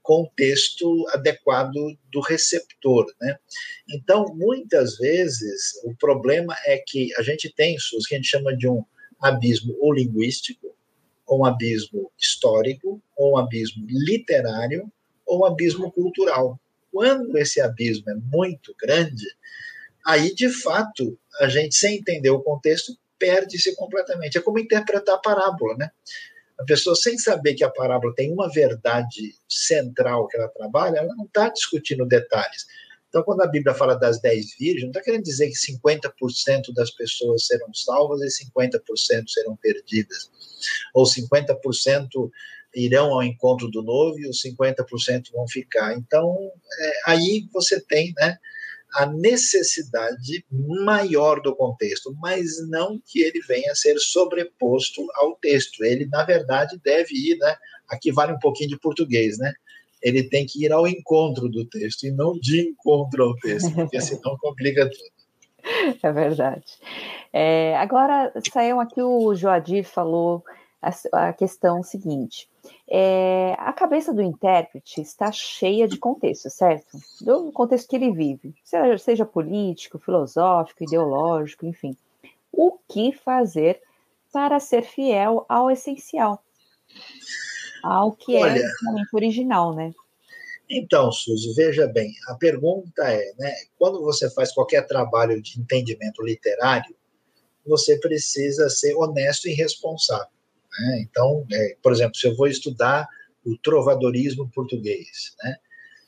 contexto adequado do receptor, né? Então, muitas vezes, o problema é que a gente tem isso que a gente chama de um abismo ou linguístico, ou um abismo histórico, ou um abismo literário, ou um abismo cultural. Quando esse abismo é muito grande, aí, de fato, a gente, sem entender o contexto, perde-se completamente. É como interpretar a parábola, né? A pessoa, sem saber que a parábola tem uma verdade central que ela trabalha, ela não está discutindo detalhes. Então, quando a Bíblia fala das dez virgens, não está querendo dizer que 50% das pessoas serão salvas e 50% serão perdidas. Ou 50% irão ao encontro do noivo e os 50% vão ficar. Então, é, aí você tem né, a necessidade maior do contexto, mas não que ele venha a ser sobreposto ao texto. Ele, na verdade, deve ir, né? Aqui vale um pouquinho de português, né? Ele tem que ir ao encontro do texto e não de encontro ao texto, porque senão complica tudo. É verdade. É, agora, saiu aqui o Joadir falou a, a questão seguinte. É, a cabeça do intérprete está cheia de contexto, certo? Do contexto que ele vive, seja, seja político, filosófico, ideológico, enfim. O que fazer para ser fiel ao essencial? Ao que é Olha, é realmente original, né? Então, Suzy, veja bem, a pergunta é, né, quando você faz qualquer trabalho de entendimento literário, você precisa ser honesto e responsável. Né? Então, é, por exemplo, se eu vou estudar o trovadorismo português, né?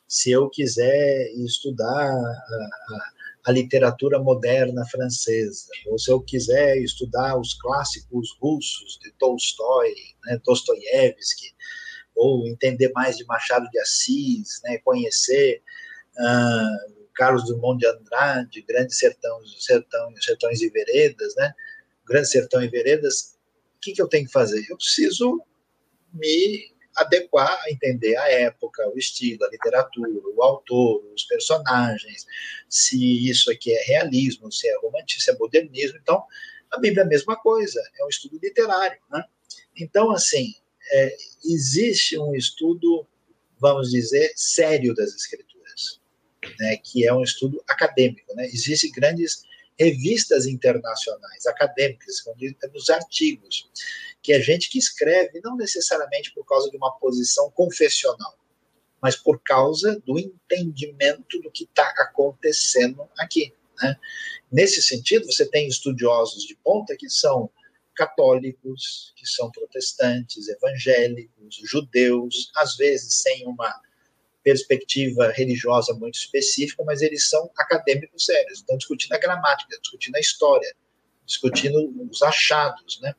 se eu quiser estudar a, a, a, literatura moderna francesa, ou se eu quiser estudar os clássicos russos de Tolstói, né, Dostoiévski, ou entender mais de Machado de Assis, né, conhecer uh, Carlos Drummond de Andrade, Grande Sertão, Sertão, Sertões e Veredas, né, Grande Sertão e Veredas, o que, que eu tenho que fazer? Eu preciso me adequar a entender a época, o estilo, a literatura, o autor, os personagens, se isso aqui é realismo, se é romantismo, se é modernismo. Então, a Bíblia é a mesma coisa, é um estudo literário. Né? Então, assim, é, existe um estudo, vamos dizer, sério das Escrituras, né, que é um estudo acadêmico. Né? Existem grandes revistas internacionais, acadêmicas, onde temos artigos, que é gente que escreve não necessariamente por causa de uma posição confessional, mas por causa do entendimento do que está acontecendo aqui. Né? Nesse sentido, você tem estudiosos de ponta que são católicos, que são protestantes, evangélicos, judeus, às vezes sem uma perspectiva religiosa muito específica, mas eles são acadêmicos sérios, estão discutindo a gramática, discutindo a história, discutindo os achados, né?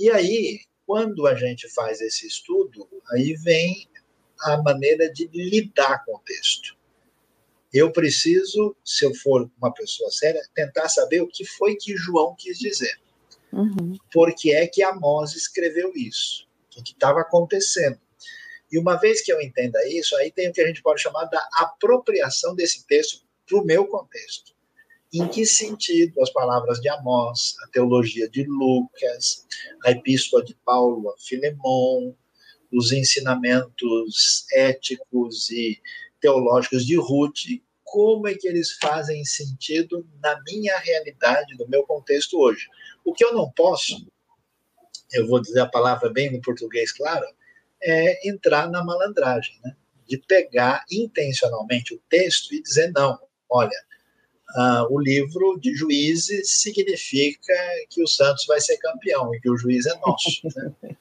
E aí, quando a gente faz esse estudo, aí vem a maneira de lidar com o texto. Eu preciso, se eu for uma pessoa séria, tentar saber o que foi que João quis dizer. Uhum. Por que é que Amós escreveu isso? O que estava acontecendo? E uma vez que eu entenda isso, aí tem o que a gente pode chamar da apropriação desse texto para o meu contexto. Em que sentido as palavras de Amós, a teologia de Lucas, a epístola de Paulo a Filemão, os ensinamentos éticos e teológicos de Ruth, como é que eles fazem sentido na minha realidade, no meu contexto hoje. O que eu não posso, eu vou dizer a palavra bem no português, claro, é entrar na malandragem, né? de pegar intencionalmente o texto e dizer: não, olha, uh, o livro de juízes significa que o Santos vai ser campeão e que o juiz é nosso. Né?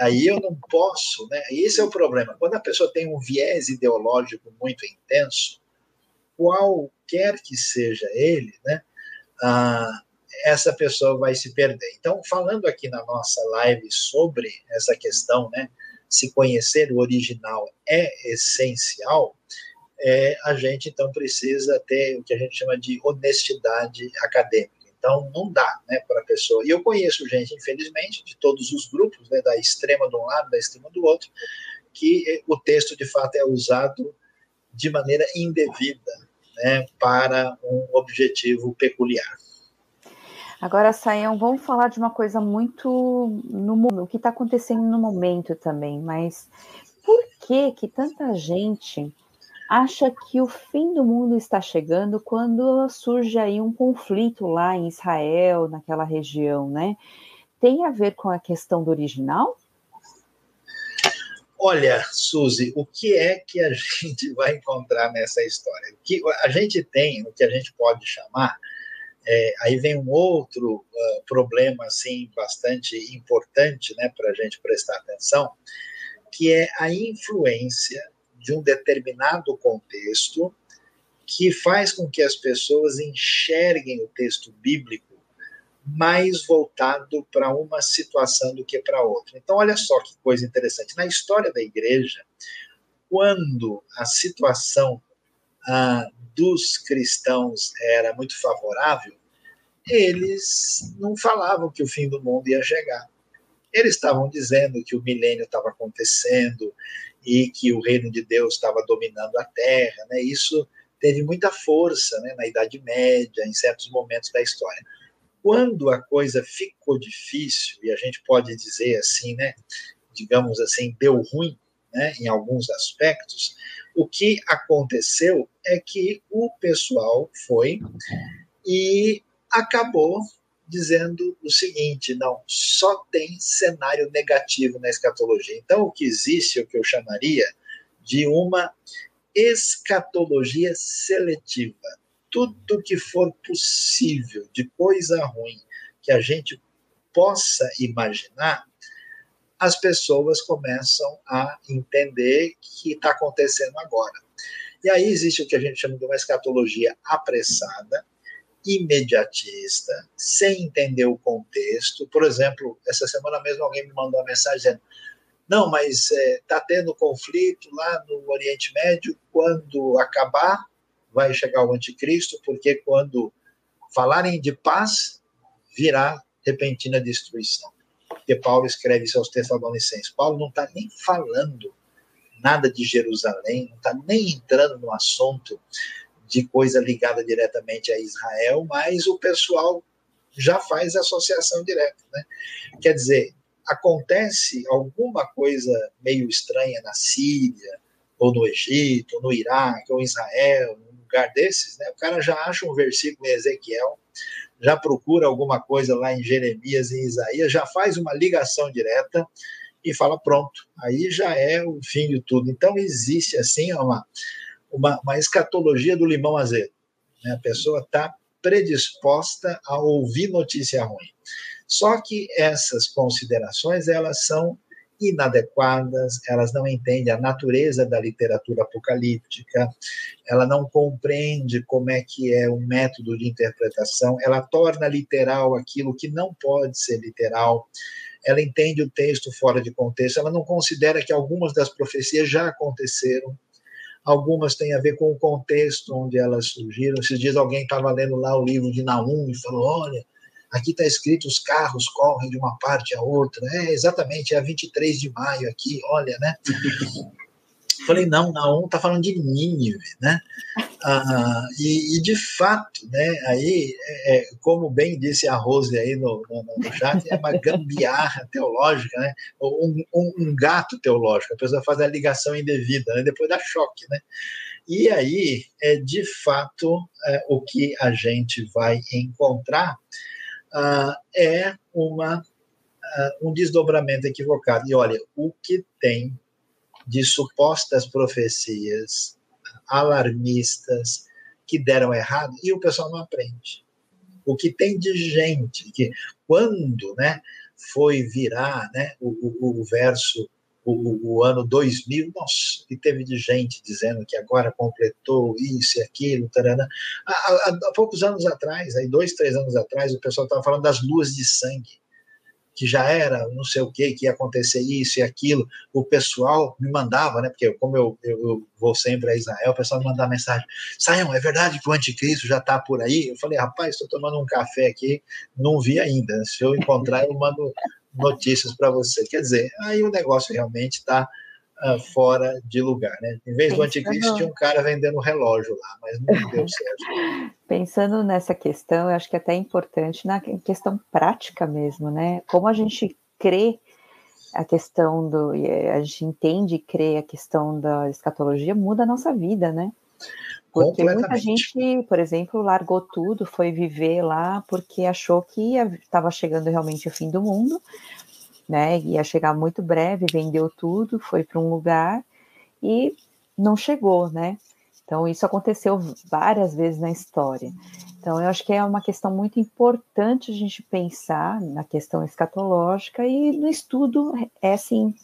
Aí eu não posso, né? Esse é o problema. Quando a pessoa tem um viés ideológico muito intenso, qualquer que seja ele, né? Uh, essa pessoa vai se perder. Então, falando aqui na nossa live sobre essa questão, né? Se conhecer o original é essencial é, a gente então precisa ter o que a gente chama de honestidade acadêmica. Então, não dá né, para a pessoa. E eu conheço gente, infelizmente, de todos os grupos, né, da extrema de um lado, da extrema do outro, que o texto de fato é usado de maneira indevida né, para um objetivo peculiar. Agora, Saião, vamos falar de uma coisa muito no o que está acontecendo no momento também, mas por que que tanta gente acha que o fim do mundo está chegando quando surge aí um conflito lá em Israel, naquela região, né? Tem a ver com a questão do original? Olha, Suzy, o que é que a gente vai encontrar nessa história? O que a gente tem, o que a gente pode chamar, é, aí vem um outro uh, problema assim bastante importante, né, para a gente prestar atenção, que é a influência de um determinado contexto que faz com que as pessoas enxerguem o texto bíblico mais voltado para uma situação do que para outra. Então, olha só que coisa interessante. Na história da igreja, quando a situação ah, dos cristãos era muito favorável, eles não falavam que o fim do mundo ia chegar. Eles estavam dizendo que o milênio estava acontecendo e que o reino de Deus estava dominando a terra, né? Isso teve muita força, né, na Idade Média, em certos momentos da história. Quando a coisa ficou difícil e a gente pode dizer assim, né, digamos assim, deu ruim, né, em alguns aspectos, o que aconteceu é que o pessoal foi e acabou dizendo o seguinte: não, só tem cenário negativo na escatologia. Então, o que existe, o que eu chamaria de uma escatologia seletiva. Tudo que for possível de coisa ruim que a gente possa imaginar, as pessoas começam a entender que está acontecendo agora. E aí existe o que a gente chama de uma escatologia apressada, imediatista, sem entender o contexto. Por exemplo, essa semana mesmo alguém me mandou uma mensagem dizendo: não, mas está é, tá tendo conflito lá no Oriente Médio, quando acabar, vai chegar o anticristo, porque quando falarem de paz, virá repentina destruição. Porque Paulo escreve isso aos Tessalonicenses. Paulo não está nem falando nada de Jerusalém, não está nem entrando no assunto de coisa ligada diretamente a Israel, mas o pessoal já faz associação direta. Né? Quer dizer, acontece alguma coisa meio estranha na Síria, ou no Egito, ou no Iraque, ou em Israel, num lugar desses, né? o cara já acha um versículo em Ezequiel, já procura alguma coisa lá em Jeremias e Isaías, já faz uma ligação direta e fala pronto, aí já é o fim de tudo. Então existe assim uma uma, uma escatologia do limão azedo. Né? A pessoa está predisposta a ouvir notícia ruim. Só que essas considerações elas são inadequadas, elas não entendem a natureza da literatura apocalíptica, ela não compreende como é que é o método de interpretação, ela torna literal aquilo que não pode ser literal, ela entende o texto fora de contexto, ela não considera que algumas das profecias já aconteceram, algumas têm a ver com o contexto onde elas surgiram. Esses dias alguém estava lendo lá o livro de Naum e falou: olha, aqui está escrito os carros correm de uma parte a outra. É, exatamente, é a 23 de maio aqui, olha, né? Falei, não, Naum está falando de Nínive, né? Ah, e, e, de fato, né, aí, é, é, como bem disse a Rose aí no, no, no chat, é uma gambiarra teológica, né? Um, um, um, gato teológico, a pessoa faz a ligação indevida, né? depois dá choque, né? E aí, é, de fato, é, o que a gente vai encontrar ah, é uma, ah, um desdobramento equivocado. E olha, o que tem de supostas profecias alarmistas que deram errado e o pessoal não aprende. O que tem de gente que, quando né, foi virar né, o, o, o verso, o, o, ano 2000, nossa, que teve de gente dizendo que agora completou isso e aquilo. Há, há, há poucos anos atrás, aí dois, três anos atrás, o pessoal estava falando das luas de sangue que já era não sei o que, que ia acontecer isso e aquilo, o pessoal me mandava, né? Porque como eu, eu, eu vou sempre a Israel, o pessoal me mandava mensagem: Saiam, é verdade que o anticristo já está por aí? Eu falei: rapaz, estou tomando um café aqui, não vi ainda. Se eu encontrar, eu mando notícias para você. Quer dizer, aí o negócio realmente está uh, fora de lugar, né? Em vez do anticristo, tinha um cara vendendo relógio lá, mas não deu certo. Pensando nessa questão, eu acho que é até importante na questão prática mesmo, né? Como a gente crê a questão do. A gente entende e crê a questão da escatologia muda a nossa vida, né? Porque muita gente, por exemplo, largou tudo, foi viver lá porque achou que estava chegando realmente o fim do mundo, né? Ia chegar muito breve, vendeu tudo, foi para um lugar e não chegou, né? Então isso aconteceu várias vezes na história. Então eu acho que é uma questão muito importante a gente pensar na questão escatológica e no estudo é assim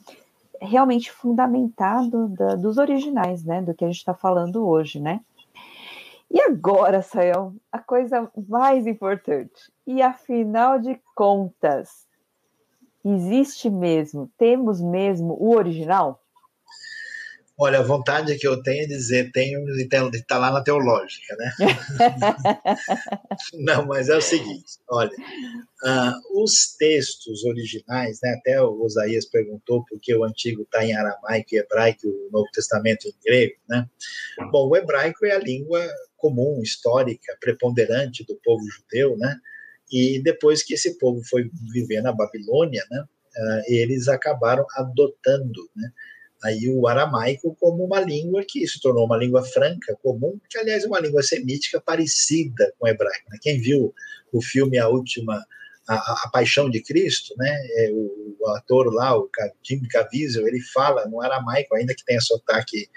realmente fundamentado da, dos originais, né? Do que a gente está falando hoje, né? E agora, Sayão, a coisa mais importante. E afinal de contas, Existe mesmo? Temos mesmo o original? Olha, a vontade que eu tenho é dizer, tenho de estar tá lá na teológica, né? Não, mas é o seguinte, olha, uh, os textos originais, né, até o Osaías perguntou por que o antigo está em aramaico e hebraico, o Novo Testamento em grego, né? Bom, o hebraico é a língua comum, histórica, preponderante do povo judeu, né? E depois que esse povo foi viver na Babilônia, né, uh, eles acabaram adotando né, aí o aramaico como uma língua que se tornou uma língua franca, comum, que aliás é uma língua semítica parecida com o hebraico. Né? Quem viu o filme A Última, a, a Paixão de Cristo, né, é, o, o, ator lá, o Jim Caviezel, ele fala no aramaico, ainda que tenha sotaque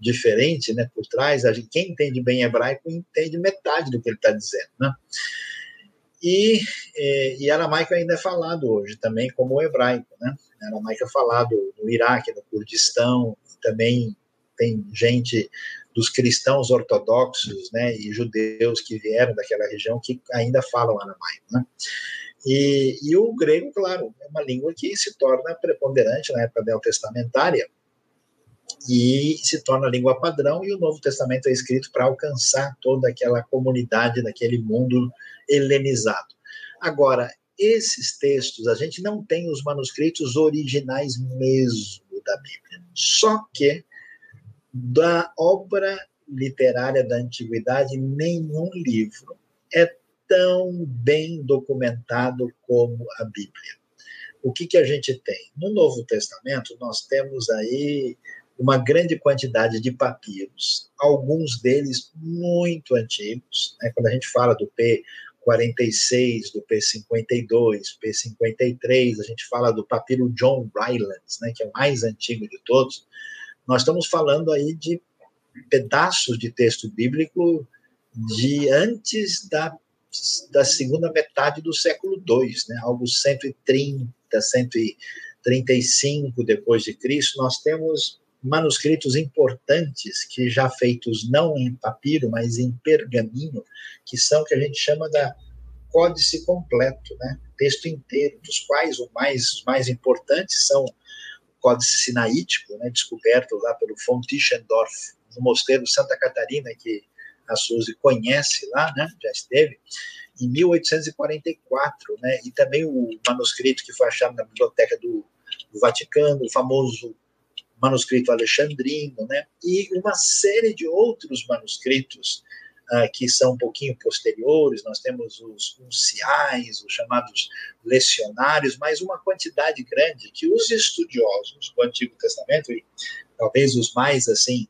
diferente né, por trás, a gente, quem entende bem hebraico entende metade do que ele está dizendo. Né? E, e, e aramaico ainda é falado hoje também como o hebraico, né? Aramaico é falado no Iraque, no Kurdistão, também tem gente dos cristãos ortodoxos, né, e judeus que vieram daquela região que ainda falam aramaico, né? E, e o grego, claro, é uma língua que se torna preponderante na época neotestamentária e se torna a língua padrão, e o Novo Testamento é escrito para alcançar toda aquela comunidade daquele mundo helenizado. Agora, esses textos, a gente não tem os manuscritos originais mesmo da Bíblia. Só que da obra literária da antiguidade, nenhum livro é tão bem documentado como a Bíblia. O que, que a gente tem? No Novo Testamento, nós temos aí uma grande quantidade de papiros, alguns deles muito antigos. Né? Quando a gente fala do P46, do P52, P53, a gente fala do papiro John Rylands, né? que é o mais antigo de todos. Nós estamos falando aí de pedaços de texto bíblico de antes da, da segunda metade do século II, né? algo 130, 135 depois de Cristo, nós temos manuscritos importantes que já feitos não em papiro, mas em pergaminho, que são que a gente chama da códice completo, né? texto inteiro, dos quais os mais, os mais importantes são o Códice Sinaítico, né, descoberto lá pelo von Tischendorf, no Mosteiro Santa Catarina, que a Suzy conhece lá, né, já esteve, em 1844, né, e também o manuscrito que foi achado na biblioteca do, do Vaticano, o famoso manuscrito alexandrino, né, e uma série de outros manuscritos uh, que são um pouquinho posteriores, nós temos os unciais, os chamados lecionários, mas uma quantidade grande que os estudiosos do Antigo Testamento, e talvez os mais assim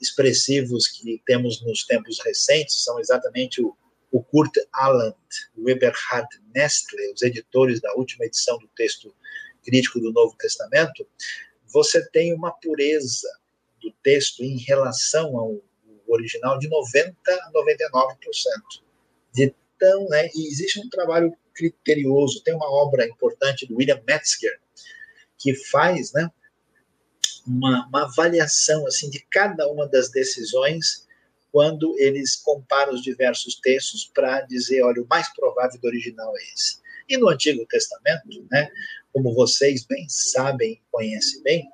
expressivos que temos nos tempos recentes, são exatamente o, o Kurt Aland, o Eberhard Nestle, os editores da última edição do texto crítico do Novo Testamento, você tem uma pureza do texto em relação ao original de 90 a 99%. De tão, né, e existe um trabalho criterioso, tem uma obra importante do William Metzger, que faz né, uma, uma avaliação assim de cada uma das decisões quando eles comparam os diversos textos para dizer, olha, o mais provável do original é esse. E no Antigo Testamento, né, como vocês bem sabem, conhecem bem,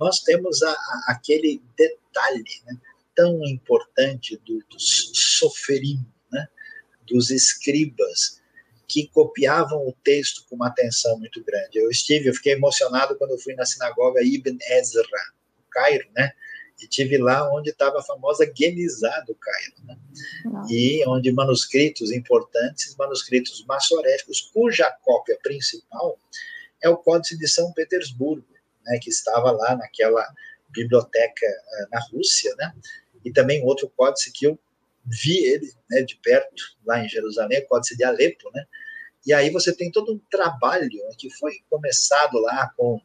nós temos a, a, aquele detalhe, né, tão importante do, dos soferim, né, dos escribas, que copiavam o texto com uma atenção muito grande. Eu estive, eu fiquei emocionado quando eu fui na sinagoga Ibn Ezra, no Cairo, né? E tive lá onde estava a famosa Genizá do Cairo, né? E onde manuscritos importantes, manuscritos maçoréticos, cuja cópia principal é o Códice de São Petersburgo, né? Que estava lá naquela biblioteca uh, na Rússia, né? e também outro códice que eu vi ele né, de perto, lá em Jerusalém, o Códice de Alepo, né? E aí você tem todo um trabalho né, que foi começado lá com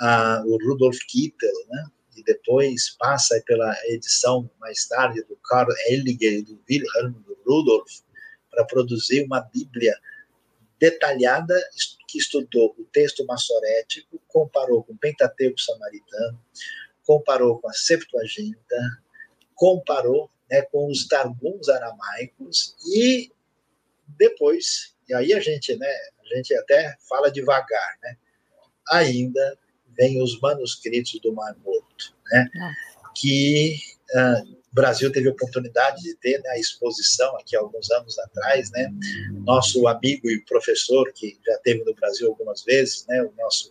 ah, o Rudolf Kittel, né? E depois passa pela edição mais tarde do Karl Helliger e do Wilhelm Rudolf para produzir uma Bíblia detalhada que estudou o texto maçorético, comparou com o Pentateuco samaritano, comparou com a Septuaginta, comparou né, com os targums aramaicos e depois, e aí a gente, né, a gente até fala devagar, né, ainda vem os manuscritos do Mar Morto, né, que uh, o Brasil teve a oportunidade de ter né, a exposição aqui alguns anos atrás, né, nosso amigo e professor que já teve no Brasil algumas vezes, né, o nosso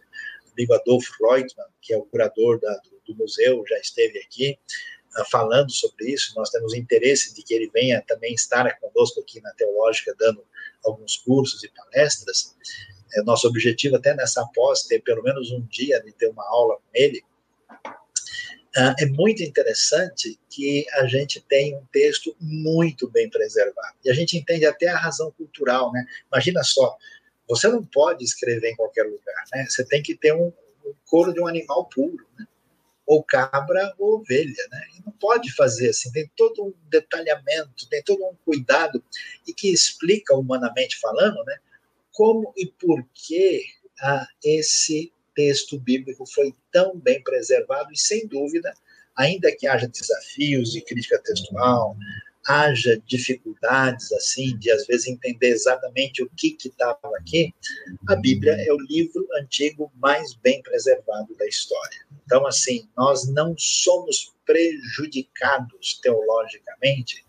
amigo Adolfo Reutemann, que é o curador da, do, do museu, já esteve aqui, ah, falando sobre isso, nós temos interesse de que ele venha também estar conosco aqui na Teológica, dando alguns cursos e palestras. É nosso objetivo, até nessa pós, ter pelo menos um dia de ter uma aula com ele. Ah, é muito interessante que a gente tem um texto muito bem preservado. E a gente entende até a razão cultural, né? Imagina só, você não pode escrever em qualquer lugar, né? Você tem que ter um, um couro de um animal puro, né? ou cabra ou ovelha, né? E não pode fazer assim, tem todo um detalhamento, tem todo um cuidado e que explica humanamente falando, né? Como e por que ah, esse texto bíblico foi tão bem preservado e sem dúvida, ainda que haja desafios de crítica textual, haja dificuldades assim de às vezes entender exatamente o que estava aqui, a Bíblia é o livro antigo mais bem preservado da história. Então, assim, nós não somos prejudicados teologicamente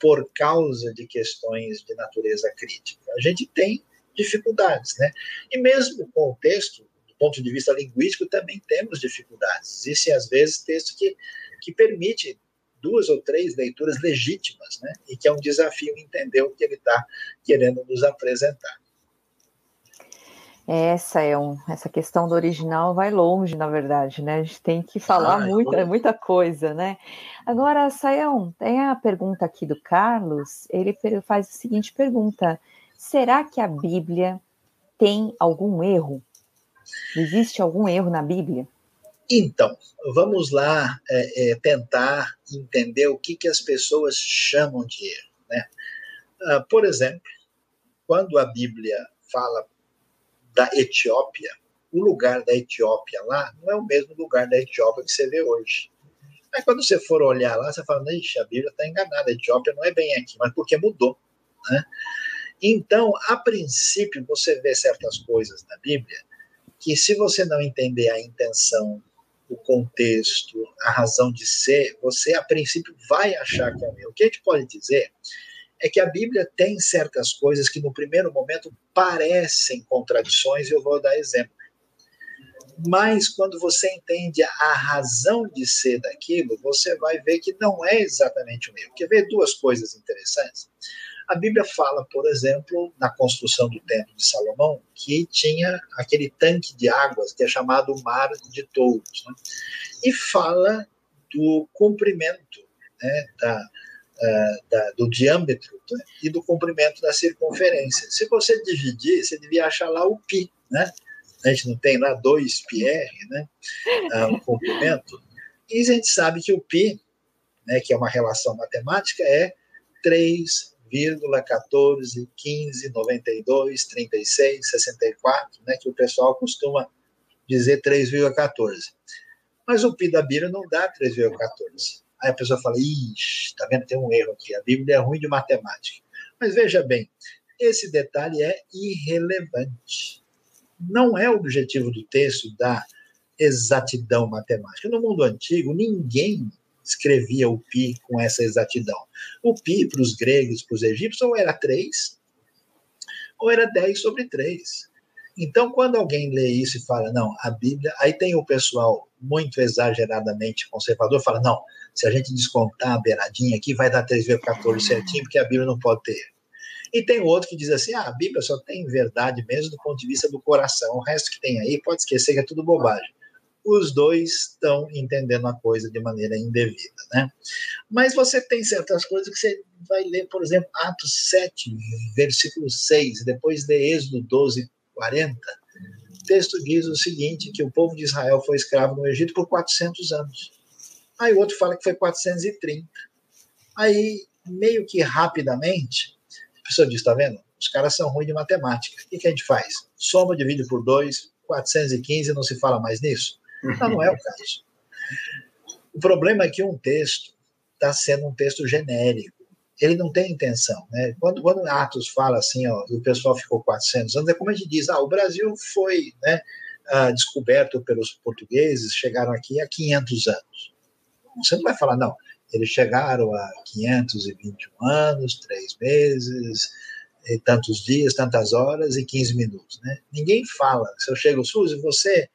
por causa de questões de natureza crítica. A gente tem dificuldades, né? E mesmo com o texto, do ponto de vista linguístico, também temos dificuldades. Existem, às vezes, textos que, que permitem duas ou três leituras legítimas, né? E que é um desafio entender o que ele está querendo nos apresentar. Essa é um, essa questão do original vai longe, na verdade, né? A gente tem que falar ah, muita, muita coisa, né? Agora, Saião, tem a pergunta aqui do Carlos. Ele faz a seguinte pergunta: será que a Bíblia tem algum erro? Existe algum erro na Bíblia? Então, vamos lá é, é, tentar entender o que, que as pessoas chamam de erro. Né? Ah, por exemplo, quando a Bíblia fala da Etiópia, o lugar da Etiópia lá não é o mesmo lugar da Etiópia que você vê hoje. Aí quando você for olhar lá, você fala, Ixi, a Bíblia está enganada, a Etiópia não é bem aqui, mas porque mudou. Né? Então, a princípio, você vê certas coisas na Bíblia que, se você não entender a intenção, o contexto, a razão de ser, você, a princípio, vai achar que é um erro. O que a gente pode dizer é que a Bíblia tem certas coisas que, no primeiro momento, parecem contradições, e eu vou dar exemplo. Mas quando você entende a razão de ser daquilo, você vai ver que não é exatamente o mesmo. Quer ver duas coisas interessantes? A Bíblia fala, por exemplo, na construção do Templo de Salomão, que tinha aquele tanque de águas que é chamado Mar de Touros. Né? E fala do comprimento né, da, uh, da, do diâmetro né, e do comprimento da circunferência. Se você dividir, você devia achar lá o pi, né? a gente não tem lá 2πr, né, uh, o comprimento, e a gente sabe que o π, né, que é uma relação matemática, é 3,14, 15, 92, 36, 64, né, que o pessoal costuma dizer 3,14. Mas o π da Bíblia não dá 3,14. Aí a pessoa fala, ixi, tá vendo, tem um erro aqui, a Bíblia é ruim de matemática. Mas veja bem, esse detalhe é irrelevante não é o objetivo do texto da exatidão matemática. No mundo antigo, ninguém escrevia o pi com essa exatidão. O pi, para os gregos, para os egípcios, ou era 3, ou era 10 sobre 3. Então, quando alguém lê isso e fala, não, a Bíblia. Aí tem o pessoal muito exageradamente conservador, fala, não, se a gente descontar a beiradinha aqui, vai dar 3,14 certinho, porque a Bíblia não pode ter. E tem outro que diz assim: ah, a Bíblia só tem verdade mesmo do ponto de vista do coração. O resto que tem aí pode esquecer que é tudo bobagem. Os dois estão entendendo a coisa de maneira indevida, né? Mas você tem certas coisas que você vai ler, por exemplo, Atos 7, versículo 6, depois de Êxodo 12, 40. O texto diz o seguinte: que o povo de Israel foi escravo no Egito por 400 anos. Aí o outro fala que foi 430. Aí, meio que rapidamente, pessoa diz, tá vendo? Os caras são ruins de matemática. O que a gente faz? Soma, divide por 2, 415, não se fala mais nisso? Não, não é o caso. O problema é que um texto está sendo um texto genérico. Ele não tem intenção. Né? Quando, quando Atos fala assim, ó, o pessoal ficou 400 anos, é como a gente diz, ah, o Brasil foi né, ah, descoberto pelos portugueses, chegaram aqui há 500 anos. Você não vai falar, não, eles chegaram a 521 anos, três meses, tantos dias, tantas horas e 15 minutos. Né? Ninguém fala. Se eu chego, Suzy, você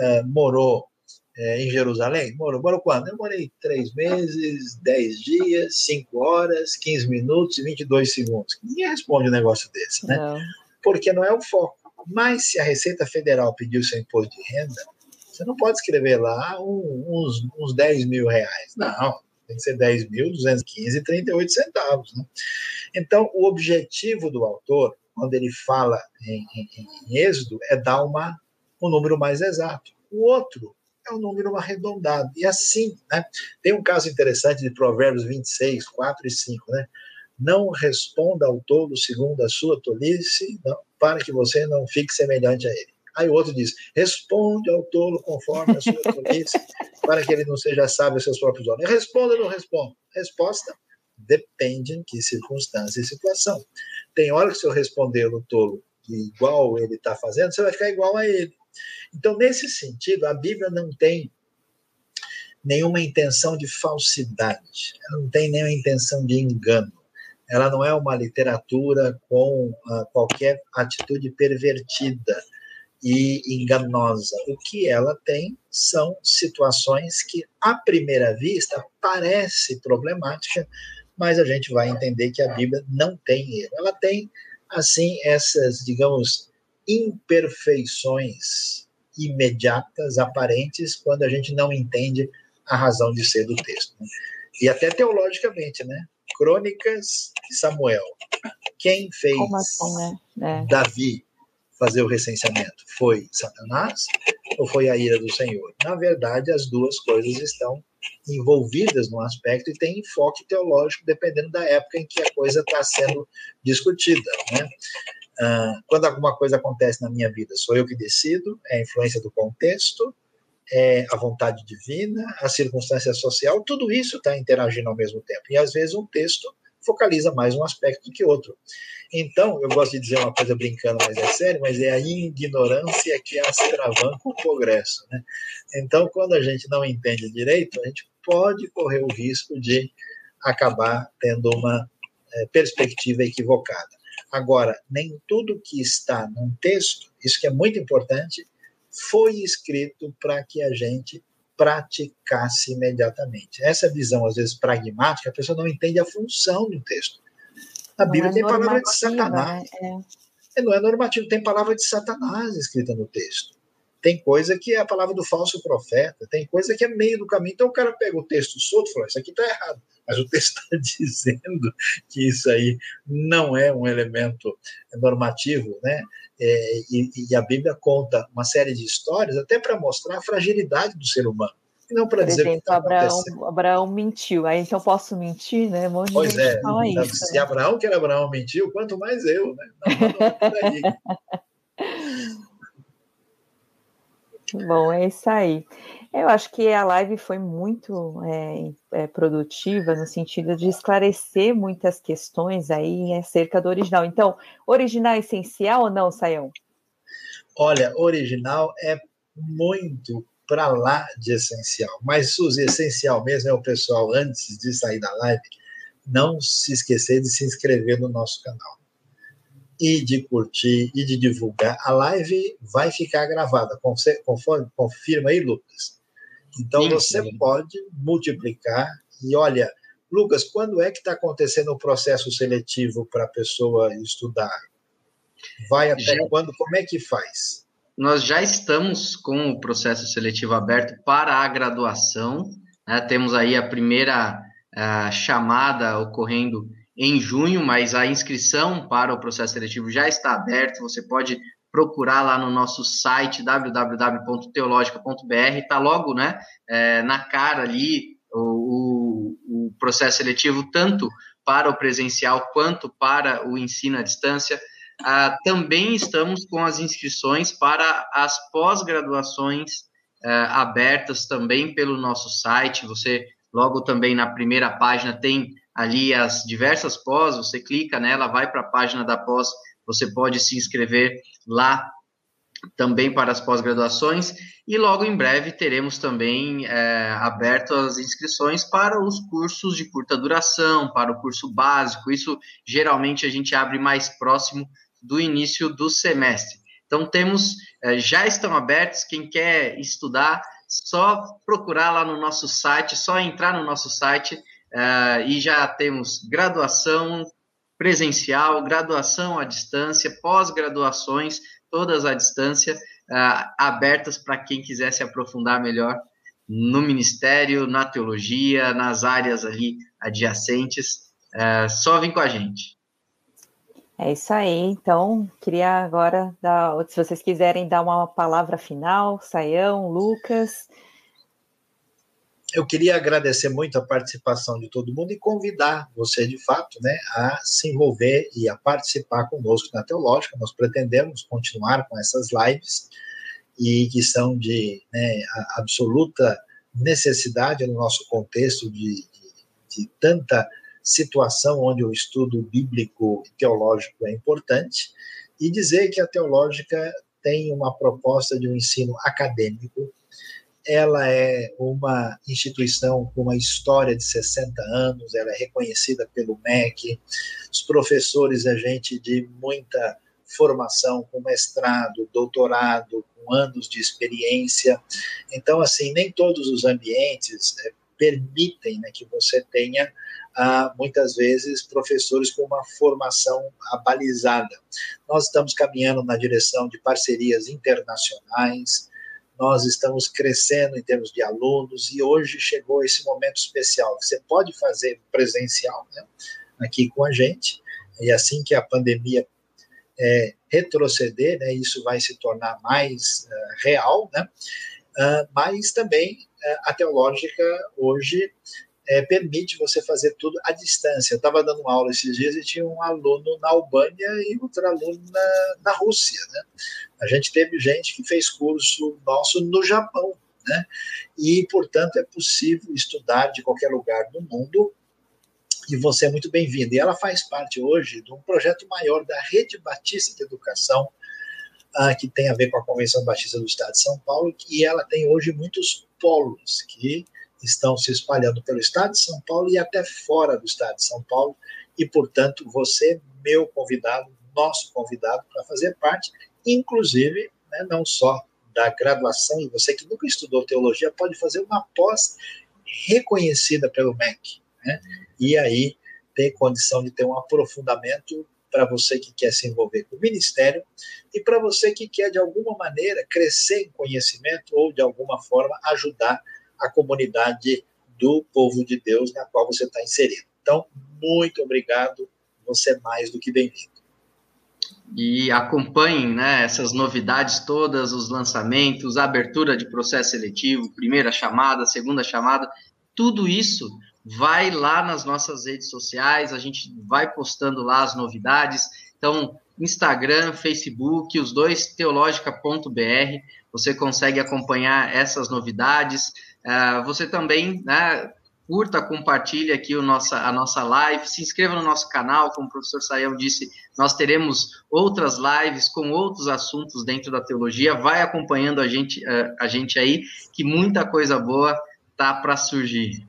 uh, morou uh, em Jerusalém? Morou, morou quando? Eu morei três meses, dez dias, cinco horas, 15 minutos e 22 segundos. Ninguém responde um negócio desse, né? Não. Porque não é o foco. Mas se a Receita Federal pediu seu imposto de renda, você não pode escrever lá uns, uns 10 mil reais. Não tem que ser 10.215,38 centavos. Né? Então, o objetivo do autor, quando ele fala em, em, em êxodo, é dar uma, um número mais exato. O outro é um número arredondado. E assim, né? tem um caso interessante de Provérbios 26, 4 e 5, né? Não responda ao tolo segundo a sua tolice, não, para que você não fique semelhante a ele. Aí o outro diz: responde ao tolo conforme a sua tolice, para que ele não seja sábio aos seus próprios olhos. Responda ou não responda? Resposta: depende em que circunstância e situação. Tem hora que se eu responder no tolo igual ele está fazendo, você vai ficar igual a ele. Então, nesse sentido, a Bíblia não tem nenhuma intenção de falsidade, ela não tem nenhuma intenção de engano. Ela não é uma literatura com uh, qualquer atitude pervertida e enganosa. O que ela tem são situações que, à primeira vista, parece problemática, mas a gente vai entender que a Bíblia não tem erro. Ela tem, assim, essas, digamos, imperfeições imediatas, aparentes, quando a gente não entende a razão de ser do texto. Né? E até teologicamente, né? Crônicas de Samuel. Quem fez assim, né? é. Davi fazer o recenseamento? Foi Satanás ou foi a ira do Senhor? Na verdade, as duas coisas estão envolvidas no aspecto e tem enfoque teológico dependendo da época em que a coisa está sendo discutida. Né? Ah, quando alguma coisa acontece na minha vida, sou eu que decido, é a influência do contexto, é a vontade divina, a circunstância social, tudo isso está interagindo ao mesmo tempo. E às vezes um texto focaliza mais um aspecto do que outro. Então, eu gosto de dizer uma coisa brincando, mas é sério, mas é a ignorância que astravanca o progresso. Né? Então, quando a gente não entende direito, a gente pode correr o risco de acabar tendo uma é, perspectiva equivocada. Agora, nem tudo que está num texto, isso que é muito importante, foi escrito para que a gente praticasse imediatamente. Essa visão, às vezes, pragmática, a pessoa não entende a função do texto. A Bíblia é tem palavra de Satanás. Né? É. Não é normativo, tem palavra de Satanás escrita no texto. Tem coisa que é a palavra do falso profeta, tem coisa que é meio do caminho. Então o cara pega o texto solto e fala: Isso aqui está errado. Mas o texto está dizendo que isso aí não é um elemento normativo, né? É, e, e a Bíblia conta uma série de histórias até para mostrar a fragilidade do ser humano não para dizer exemplo, que tá Abraão, Abraão mentiu, aí então posso mentir, né? Um monte pois é, então, isso, se né? Abraão que era Abraão mentiu, quanto mais eu, né? Não, Bom, é isso aí. Eu acho que a live foi muito é, é, produtiva no sentido de esclarecer muitas questões aí acerca do original. Então, original é essencial ou não, Sayão? Olha, original é muito para lá de essencial. Mas, Suzy, essencial mesmo é o pessoal, antes de sair da live, não se esquecer de se inscrever no nosso canal. E de curtir e de divulgar. A live vai ficar gravada, confirma aí, Lucas. Então, sim, você sim. pode multiplicar. E olha, Lucas, quando é que está acontecendo o processo seletivo para a pessoa estudar? Vai até Já... quando? Como é que faz? nós já estamos com o processo seletivo aberto para a graduação. Né? Temos aí a primeira chamada ocorrendo em junho, mas a inscrição para o processo seletivo já está aberto. Você pode procurar lá no nosso site www.teologica.br, está logo né, é, na cara ali o, o, processo seletivo, tanto para o presencial quanto para o ensino à distância. Ah, também estamos com as inscrições para as pós-graduações ah, abertas também pelo nosso site. Você, logo também na primeira página, tem ali as diversas pós, você clica nela, vai para a página da pós, você pode se inscrever lá também para as pós-graduações e logo em breve teremos também é, aberto as inscrições para os cursos de curta duração, para o curso básico. Isso geralmente a gente abre mais próximo do início do semestre. Então, temos, eh, já estão abertos, quem quer estudar, só procurar lá no nosso site, só entrar no nosso site uh, e já temos graduação presencial, graduação à distância, pós-graduações, todas à distância, uh, abertas para quem quiser se aprofundar melhor no ministério, na teologia, nas áreas ali adjacentes. Uh, só vem com a gente. É isso aí. Então, queria agora dar, se vocês quiserem dar uma palavra final, Saião, Lucas. Eu queria agradecer muito a participação de todo mundo e convidar você, de fato, né, a se envolver e a participar conosco na Teológica. Nós pretendemos continuar com essas lives e que são de né, absoluta necessidade no nosso contexto de, de, de tanta situação onde o estudo bíblico e teológico é importante, e dizer que a teológica tem uma proposta de um ensino acadêmico, ela é uma instituição com uma história de 60 anos, ela é reconhecida pelo MEC, os professores é gente de muita formação, com mestrado, doutorado, com anos de experiência. Então, assim, nem todos os ambientes é, permitem né, que você tenha ah, muitas vezes professores com uma formação abalizada. Nós estamos caminhando na direção de parcerias internacionais, nós estamos crescendo em termos de alunos e hoje chegou esse momento especial. Você pode fazer presencial né, aqui com a gente, e assim que a pandemia é, retroceder, né, isso vai se tornar mais uh, real, né, uh, mas também uh, a teológica hoje é, permite você fazer tudo à distância. Eu estava dando uma aula esses dias e tinha um aluno na Albânia e outro aluno na, na Rússia. Né? A gente teve gente que fez curso nosso no Japão. Né? E, portanto, é possível estudar de qualquer lugar do mundo e você é muito bem-vinda. E ela faz parte hoje de um projeto maior da Rede Batista de Educação, uh, que tem a ver com a Convenção Batista do Estado de São Paulo, e ela tem hoje muitos polos que estão se espalhando pelo Estado de São Paulo e até fora do Estado de São Paulo, e, portanto, você, meu convidado, nosso convidado para fazer parte, inclusive, né, não só da graduação, e você que nunca estudou teologia pode fazer uma pós reconhecida pelo MEC, né? e aí ter condição de ter um aprofundamento para você que quer se envolver com o ministério e para você que quer, de alguma maneira, crescer em conhecimento ou, de alguma forma, ajudar a comunidade do povo de Deus na qual você está inserido. Então, muito obrigado, você é mais do que bem-vindo. E acompanhem né, essas novidades todas, os lançamentos, a abertura de processo seletivo, primeira chamada, segunda chamada, tudo isso vai lá nas nossas redes sociais, a gente vai postando lá as novidades. Então, Instagram, Facebook, os dois, teológica.br, você consegue acompanhar essas novidades. Uh, você também né, curta, compartilhe aqui o nossa, a nossa live, se inscreva no nosso canal, como o professor Sayão disse, nós teremos outras lives com outros assuntos dentro da teologia, vai acompanhando a gente, uh, a gente aí, que muita coisa boa tá para surgir.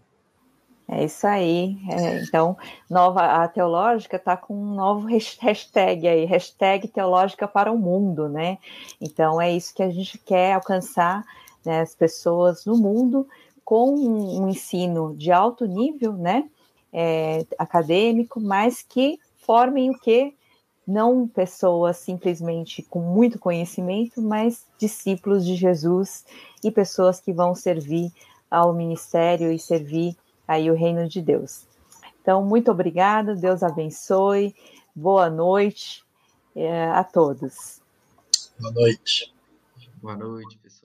É isso aí. É, então, nova, a teológica está com um novo hashtag aí, hashtag teológica para o mundo, né? Então, é isso que a gente quer alcançar né, as pessoas no mundo com um, um ensino de alto nível, né? É, acadêmico, mas que formem o que? Não pessoas simplesmente com muito conhecimento, mas discípulos de Jesus e pessoas que vão servir ao ministério e servir aí o reino de Deus. Então, muito obrigada, Deus abençoe, boa noite é, a todos. Boa noite. Boa noite, pessoal.